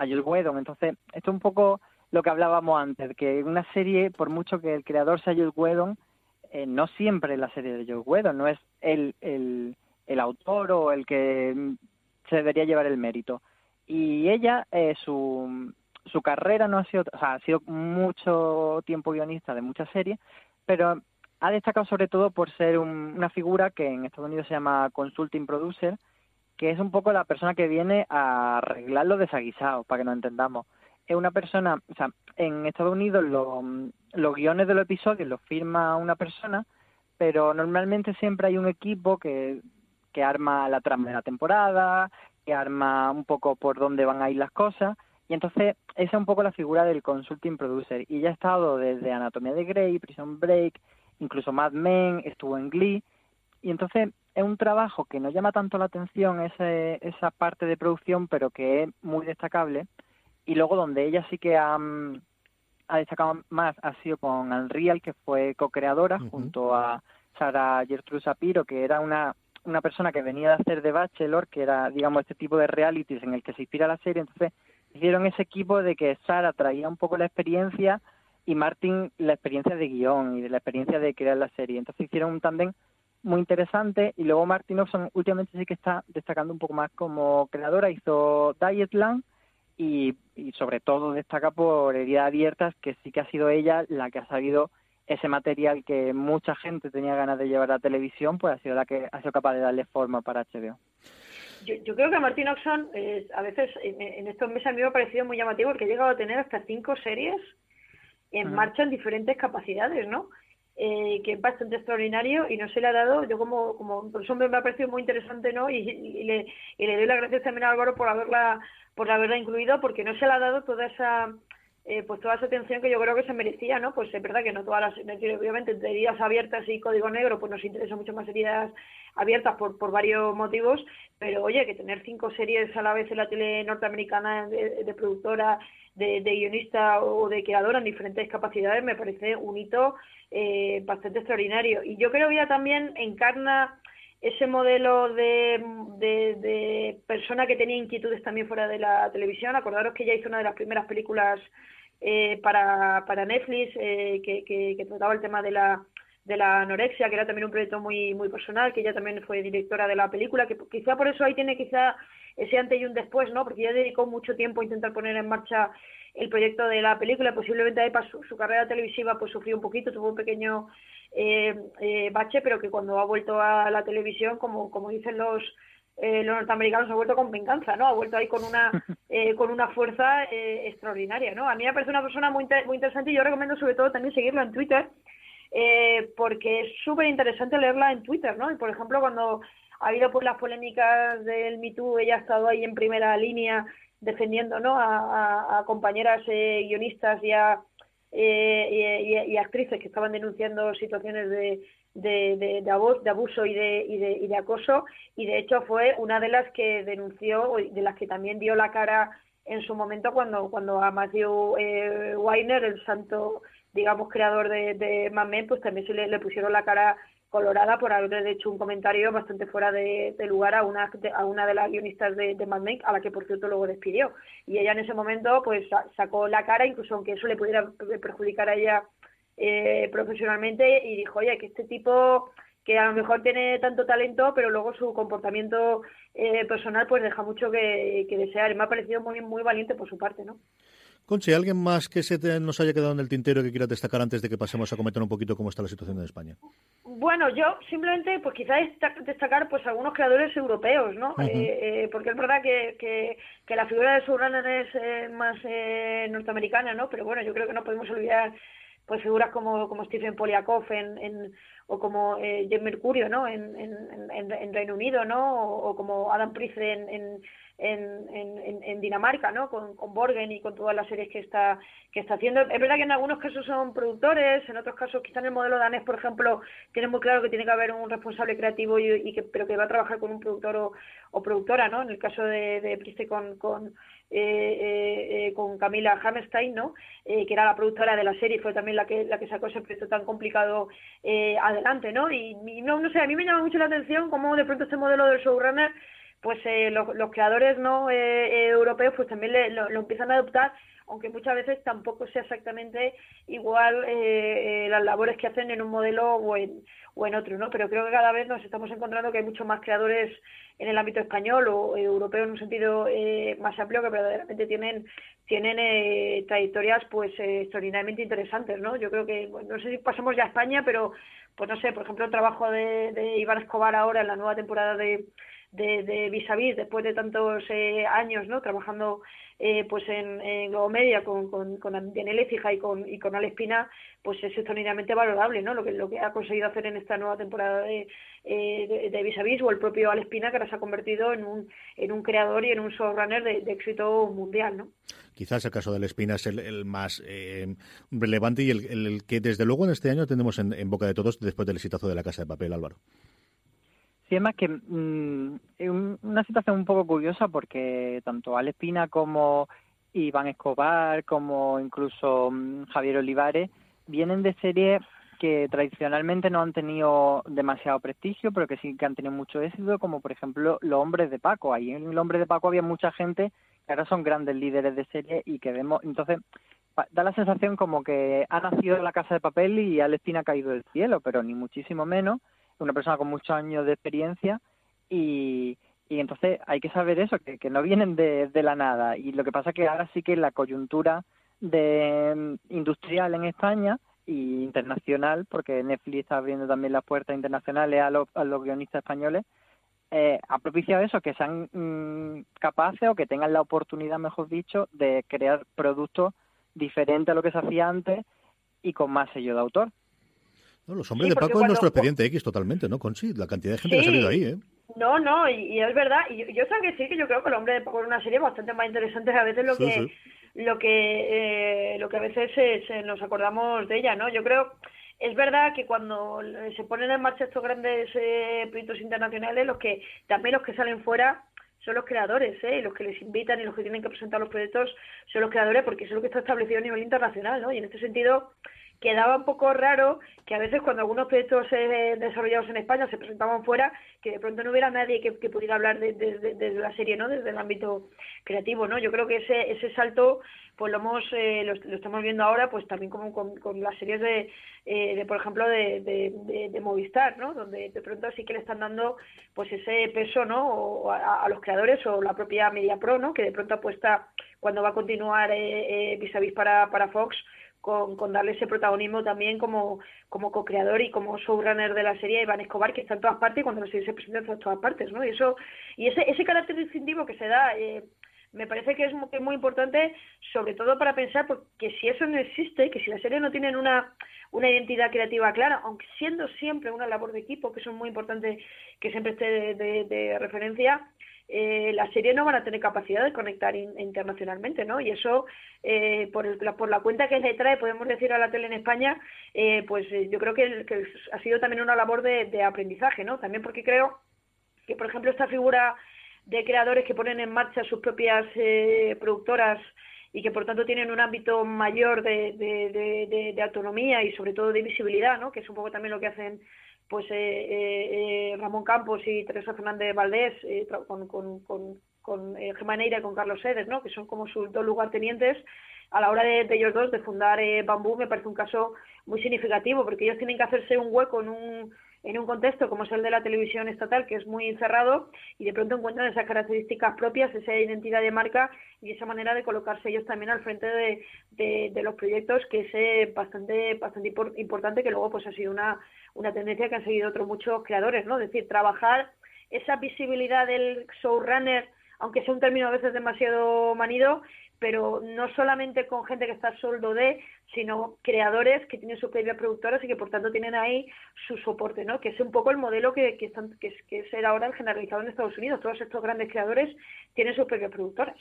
A Joel Whedon. Entonces, esto es un poco lo que hablábamos antes, que una serie, por mucho que el creador sea Joel Whedon, eh, no siempre es la serie de Joel Whedon, no es el, el, el autor o el que se debería llevar el mérito. Y ella, eh, su, su carrera no ha sido, o sea, ha sido mucho tiempo guionista de muchas series, pero ha destacado sobre todo por ser una figura que en Estados Unidos se llama consulting producer, que es un poco la persona que viene a arreglar los desaguisados, para que nos entendamos. Es una persona, o sea, en Estados Unidos los guiones de los episodios los firma una persona, pero normalmente siempre hay un equipo que, que arma la trama de la temporada, que arma un poco por dónde van a ir las cosas, y entonces esa es un poco la figura del consulting producer. Y ya ha estado desde Anatomía de Grey, Prison Break, incluso Mad Men, estuvo en Glee, y entonces es un trabajo que no llama tanto la atención ese, esa parte de producción, pero que es muy destacable. Y luego donde ella sí que ha, ha destacado más ha sido con Unreal, que fue co-creadora, junto a Sara Gertrude Sapiro, que era una, una persona que venía de hacer de Bachelor, que era, digamos, este tipo de realities en el que se inspira la serie. Entonces hicieron ese equipo de que Sara traía un poco la experiencia y Martin la experiencia de guion y de la experiencia de crear la serie. Entonces hicieron un tándem muy interesante. Y luego Martin Oxon últimamente sí que está destacando un poco más como creadora. Hizo Dietland y, y sobre todo destaca por Heridas Abiertas, que sí que ha sido ella la que ha sabido ese material que mucha gente tenía ganas de llevar a televisión, pues ha sido la que ha sido capaz de darle forma para HBO. Yo, yo creo que Martin Oxon eh, a veces en, estos meses a mí me ha parecido muy llamativo porque ha llegado a tener hasta cinco series en marcha en diferentes capacidades, ¿no? Eh, que es bastante extraordinario y no se le ha dado, yo como, como pues hombre me ha parecido muy interesante, ¿no? Y, le, y le doy las gracias también a Álvaro por haberla, por haberla incluido, porque no se le ha dado toda esa eh, pues toda esa atención que yo creo que se merecía, ¿no? Pues es verdad que no todas las, obviamente heridas abiertas y código negro, pues nos interesa mucho más heridas abiertas por, por varios motivos, pero oye, que tener cinco series a la vez en la tele norteamericana de, productora, de, de, guionista o de creadora en diferentes capacidades me parece un hito eh, bastante extraordinario. Y yo creo que ella también encarna ese modelo de, de, persona que tenía inquietudes también fuera de la televisión. Acordaros que ella hizo una de las primeras películas eh, para, para Netflix eh, que, que, trataba el tema de la, de la anorexia, que era también un proyecto muy, muy personal, que ella también fue directora de la película, que quizá por eso ahí tiene quizá ese antes y un después, ¿no? Porque ella dedicó mucho tiempo a intentar poner en marcha el proyecto de la película, posiblemente ahí para su, carrera televisiva pues sufrió un poquito, tuvo un pequeño eh, eh, bache, pero que cuando ha vuelto a la televisión, como, como dicen los eh, los norteamericanos, ha vuelto con venganza, ¿no? Ha vuelto ahí con una eh, con una fuerza eh, extraordinaria, ¿no? A mí me parece una persona muy, muy interesante y yo recomiendo sobre todo también seguirlo en Twitter, porque es súper interesante leerla en Twitter, ¿no? Y por ejemplo, cuando ha habido pues las polémicas del Me Too, ella ha estado ahí en primera línea defendiendo, ¿no? A, compañeras guionistas y a, y actrices que estaban denunciando situaciones de de, de, de, abuso y de, y, de, y de acoso y de hecho fue una de las que denunció, de las que también dio la cara en su momento cuando, cuando a Matthew eh, Weiner, el santo, digamos, creador de, de Mad Men, pues también se le, pusieron la cara colorada por haber hecho un comentario bastante fuera de, lugar a una, a una de las guionistas de, de Mad Men, a la que por cierto luego despidió. Y ella en ese momento pues sacó la cara, incluso aunque eso le pudiera perjudicar a ella eh, profesionalmente y dijo, oye, que este tipo que a lo mejor tiene tanto talento, pero luego su comportamiento eh, personal pues deja mucho que, desear. Y me ha parecido muy, muy valiente por su parte, ¿no? Conche, ¿alguien más que se nos haya quedado en el tintero que quiera destacar antes de que pasemos a comentar un poquito cómo está la situación en España? Bueno, yo simplemente, pues quizás destacar pues algunos creadores europeos, ¿no? Eh, porque es verdad que, que, la figura de Surrunner es más norteamericana, ¿no? Pero bueno, yo creo que no podemos olvidar pues figuras como, como Stephen Poliakov en, en, o como eh, Jim Mercurio ¿no? En, en, en, Reino Unido ¿no? o, como Adam Priestley en, en, en, Dinamarca, ¿no? Con, con, Borgen y con todas las series que está que está haciendo. Es verdad que en algunos casos son productores, en otros casos quizá en el modelo danés, por ejemplo, tiene muy claro que tiene que haber un responsable creativo y, que pero que va a trabajar con un productor o, o productora, ¿no? En el caso de, de Priestley con, con eh, eh, eh, con Camila Hammerstein, ¿no? Eh, que era la productora de la serie, y fue también la que la que sacó ese proyecto tan complicado eh, adelante, ¿no? Y, y, no no sé, a mí me llama mucho la atención cómo de pronto este modelo del showrunner pues los, los, creadores no europeos pues también le, lo, empiezan a adoptar aunque muchas veces tampoco sea exactamente igual las labores que hacen en un modelo o en, o en otro, ¿no? Pero creo que cada vez nos estamos encontrando que hay muchos más creadores en el ámbito español o europeo en un sentido más amplio que verdaderamente tienen tienen trayectorias pues extraordinariamente interesantes, ¿no? Yo creo que, bueno, no sé si pasamos ya a España, pero pues no sé, por ejemplo, el trabajo de, de Iván Escobar ahora en la nueva temporada de de, de vis a vis después de tantos eh, años no trabajando eh, pues en, en Globo Media con, con, con y con, y con Alex Pina pues es extraordinariamente valorable no lo que lo que ha conseguido hacer en esta nueva temporada de, eh, de, vis a vis o el propio Alex Pina que ahora se ha convertido en un en un creador y en un showrunner de, de éxito mundial no quizás el caso de Alex Pina es el, más relevante y el, el, que desde luego en este año tenemos en, en boca de todos después del exitazo de la Casa de Papel Álvaro. Sí, es más que mm, es una situación un poco curiosa porque tanto Alex Pina como Iván Escobar, como incluso mm, Javier Olivares, vienen de series que tradicionalmente no han tenido demasiado prestigio, pero que sí que han tenido mucho éxito, como por ejemplo Los Hombres de Paco. Ahí en Los Hombres de Paco había mucha gente que ahora son grandes líderes de serie y que vemos, entonces da la sensación como que ha nacido la casa de papel y Alex Pina ha caído del cielo, pero ni muchísimo menos una persona con muchos años de experiencia y, y entonces hay que saber eso, que, que no vienen de, de, la nada. Y lo que pasa es que ahora sí que la coyuntura de mm, industrial en España y internacional, porque Netflix está abriendo también las puertas internacionales a los, a los guionistas españoles, eh, ha propiciado eso, que sean mm, capaces o que tengan la oportunidad, mejor dicho, de crear productos diferentes a lo que se hacía antes y con más sello de autor los hombres de Paco es nuestro expediente X totalmente, ¿no, Conchi? La cantidad de gente que ha salido ahí, ¿eh? No, no, y, es verdad. Y yo, tengo que decir que yo creo que el hombre de Paco es una serie bastante más interesante a veces lo que lo que eh, lo que a veces se, nos acordamos de ella, ¿no? Yo creo es verdad que cuando se ponen en marcha estos grandes eh, proyectos internacionales, los que también los que salen fuera son los creadores, ¿eh? Y los que les invitan y los que tienen que presentar los proyectos son los creadores porque eso es lo que está establecido a nivel internacional, ¿no? Y en este sentido quedaba un poco raro que a veces cuando algunos proyectos eh, desarrollados en España se presentaban fuera, que de pronto no hubiera nadie que, pudiera hablar desde de, la serie, ¿no? Desde el ámbito creativo, ¿no? Yo creo que ese, ese salto, pues lo hemos, eh, lo, estamos viendo ahora, pues también como con, las series de, eh, de por ejemplo, de, Movistar, ¿no? Donde de pronto sí que le están dando, pues ese peso, ¿no? a, los creadores o la propia Media Pro, ¿no? Que de pronto apuesta cuando va a continuar eh, vis a vis para, para Fox con, con, darle ese protagonismo también como, como co-creador y como showrunner de la serie Iván Escobar, que está en todas partes y cuando la serie se presenta en todas partes, ¿no? Y eso, y ese, ese carácter distintivo que se da, eh, me parece que es muy, muy, importante, sobre todo para pensar porque si eso no existe, que si la serie no tienen una, una identidad creativa clara, aunque siendo siempre una labor de equipo, que eso es muy importante que siempre esté de referencia, eh, la serie no van a tener capacidad de conectar internacionalmente, ¿no? Y eso, eh, por, la, por la cuenta que le trae, podemos decir, a la tele en España, eh, pues yo creo que, ha sido también una labor de, aprendizaje, ¿no? También porque creo que, por ejemplo, esta figura de creadores que ponen en marcha sus propias productoras y que por tanto tienen un ámbito mayor de, de, autonomía y sobre todo de visibilidad, ¿no? que es un poco también lo que hacen pues eh, eh, eh, Ramón Campos y Teresa Fernández Valdés con, con, con, con Neira y con Carlos Sedes, ¿no? que son como sus dos lugartenientes, a la hora de, ellos dos de fundar Bambú me parece un caso muy significativo porque ellos tienen que hacerse un hueco en un en un contexto como es el de la televisión estatal, que es muy encerrado, y de pronto encuentran esas características propias, esa identidad de marca y esa manera de colocarse ellos también al frente de, de, los proyectos, que es eh, bastante, bastante importante, que luego pues ha sido una, una tendencia que han seguido otros muchos creadores, ¿no? Es decir, trabajar esa visibilidad del showrunner, aunque sea un término a veces demasiado manido, pero no solamente con gente que está a soldo de, sino creadores que tienen sus propias productoras y que por tanto tienen ahí su soporte, ¿no? Que es un poco el modelo que, que, están, que, que es ahora el generalizado en Estados Unidos. Todos estos grandes creadores tienen sus propias productoras.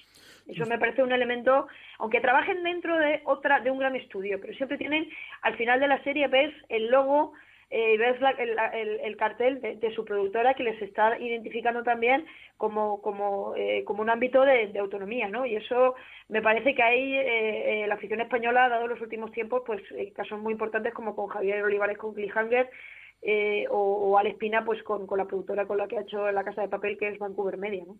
Eso me parece un elemento, aunque trabajen dentro de otra, de un gran estudio, pero siempre tienen, al final de la serie ves el logo eh, ves el, cartel de, su productora que les está identificando también como, como, eh, como un ámbito de, autonomía, ¿no? Y eso me parece que ahí eh, eh, la afición española ha dado en los últimos tiempos pues casos muy importantes como con Javier Olivares con Cliffhanger o, o Alex Pina pues con, con la productora con la que ha hecho La Casa de Papel que es Vancouver Media, ¿no?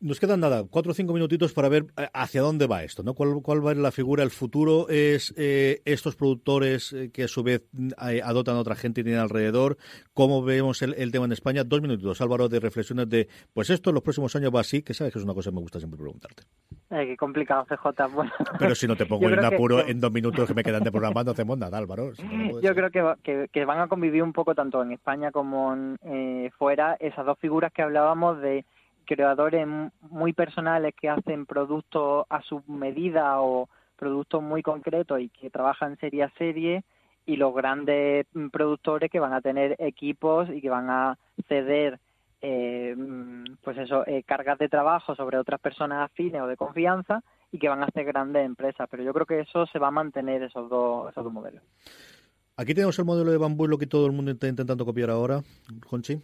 Nos quedan nada, cuatro o cinco minutitos para ver eh, hacia dónde va esto, ¿no? ¿Cuál, cuál va a ser la figura? El futuro es eh, estos productores eh, que a su vez adoptan a otra gente y tienen alrededor. ¿Cómo vemos el, tema en España? Dos minutitos, Álvaro, de reflexiones de, pues esto en los próximos años va así, que sabes que es una cosa que me gusta siempre preguntarte. qué complicado, CJ. Bueno, Pero si no te pongo en apuro en dos minutos que me quedan de programa, no hacemos nada, Álvaro. Yo creo que, que, que, van a convivir un poco tanto en España como en, fuera esas dos figuras que hablábamos de creadores muy personales que hacen productos a su medida o productos muy concretos y que trabajan serie a serie y los grandes productores que van a tener equipos y que van a ceder eh, pues eso eh, cargas de trabajo sobre otras personas afines o de confianza y que van a hacer grandes empresas. Pero yo creo que eso se va a mantener esos dos esos dos modelos. Aquí tenemos el modelo de bambú lo que todo el mundo está intentando copiar ahora Conchi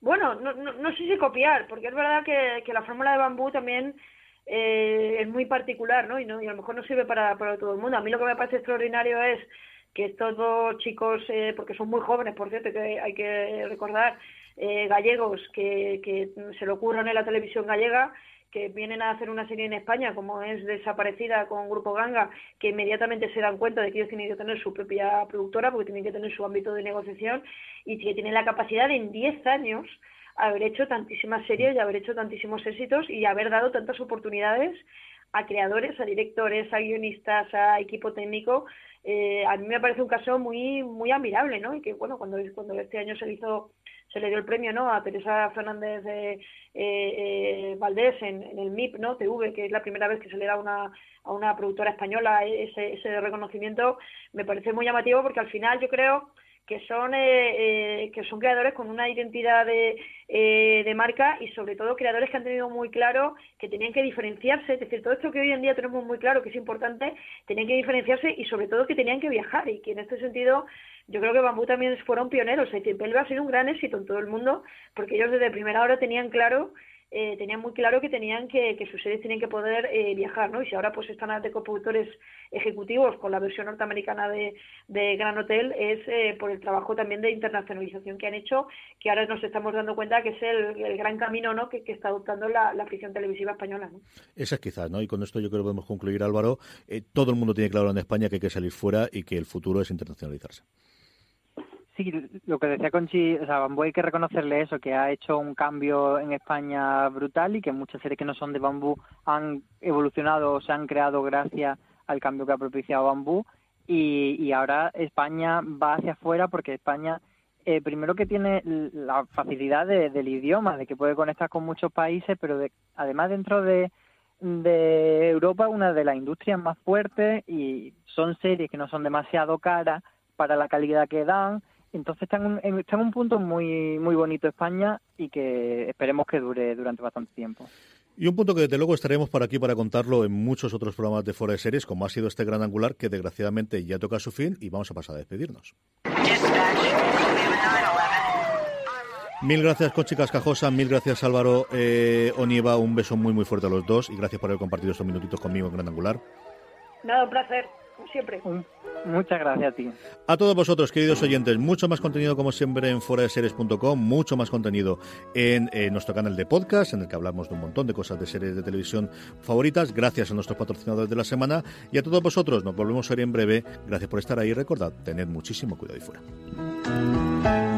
bueno, no, no, sé si copiar, porque es verdad que, que la fórmula de bambú también eh, es muy particular, ¿no? Y, ¿no? y a lo mejor no sirve para, para todo el mundo. A mí lo que me parece extraordinario es que estos dos chicos, eh, porque son muy jóvenes, por cierto, que hay que recordar, eh, gallegos, que, que se lo ocurran en la televisión gallega, que vienen a hacer una serie en España, como es Desaparecida con Grupo Ganga, que inmediatamente se dan cuenta de que ellos tienen que tener su propia productora, porque tienen que tener su ámbito de negociación, y que tienen la capacidad de en 10 años haber hecho tantísimas series y haber hecho tantísimos éxitos y haber dado tantas oportunidades a creadores, a directores, a guionistas, a equipo técnico. Eh, a mí me parece un caso muy muy admirable, ¿no? Y que, bueno, cuando, cuando este año se hizo se le dio el premio no a Teresa Fernández eh, eh, Valdés en, el MIP no TV que es la primera vez que se le da una, a una productora española ese, ese reconocimiento. Me parece muy llamativo porque al final yo creo que son eh, eh, que son creadores con una identidad de, eh, de, marca y sobre todo creadores que han tenido muy claro que tenían que diferenciarse, es decir, todo esto que hoy en día tenemos muy claro que es importante, tenían que diferenciarse y sobre todo que tenían que viajar y que en este sentido yo creo que Bambú también fueron pioneros, es decir, Pelva ha sido un gran éxito en todo el mundo porque ellos desde primera hora tenían claro eh, tenían muy claro que tenían que, que sus series tienen que poder eh, viajar, ¿no? Y si ahora pues están de coproductores ejecutivos con la versión norteamericana de, de Gran Hotel es eh, por el trabajo también de internacionalización que han hecho, que ahora nos estamos dando cuenta que es el, el gran camino, ¿no? Que, que está adoptando la, la, ficción televisiva española, ¿no? Esa es quizás, ¿no? Y con esto yo creo que podemos concluir, Álvaro. Eh, todo el mundo tiene claro en España que hay que salir fuera y que el futuro es internacionalizarse. Sí, lo que decía Conchi, o sea, Bambú hay que reconocerle eso, que ha hecho un cambio en España brutal y que muchas series que no son de Bambú han evolucionado o se han creado gracias al cambio que ha propiciado Bambú. Y, ahora España va hacia afuera porque España eh, primero que tiene la facilidad de, del idioma, de que puede conectar con muchos países, pero de, además dentro de, de Europa una de las industrias más fuertes y son series que no son demasiado caras para la calidad que dan entonces está en, un, está en un punto muy, muy bonito España y que esperemos que dure durante bastante tiempo. Y un punto que desde luego estaremos por aquí para contarlo en muchos otros programas de Fuera de Series, como ha sido este gran angular que desgraciadamente ya toca su fin y vamos a pasar a despedirnos. Mil gracias, Conchi Cascajosa. Mil gracias, Álvaro eh, Onieva. Un beso muy, muy fuerte a los dos y gracias por haber compartido estos minutitos conmigo en Gran Angular. Nada, un placer, siempre. Muchas gracias a ti. A todos vosotros, queridos oyentes, mucho más contenido como siempre en foradeseries.com, mucho más contenido en, en, nuestro canal de podcast, en el que hablamos de un montón de cosas de series de televisión favoritas, gracias a nuestros patrocinadores de la semana y a todos vosotros, nos volvemos a ver en breve. Gracias por estar ahí, recordad, tened muchísimo cuidado y fuera.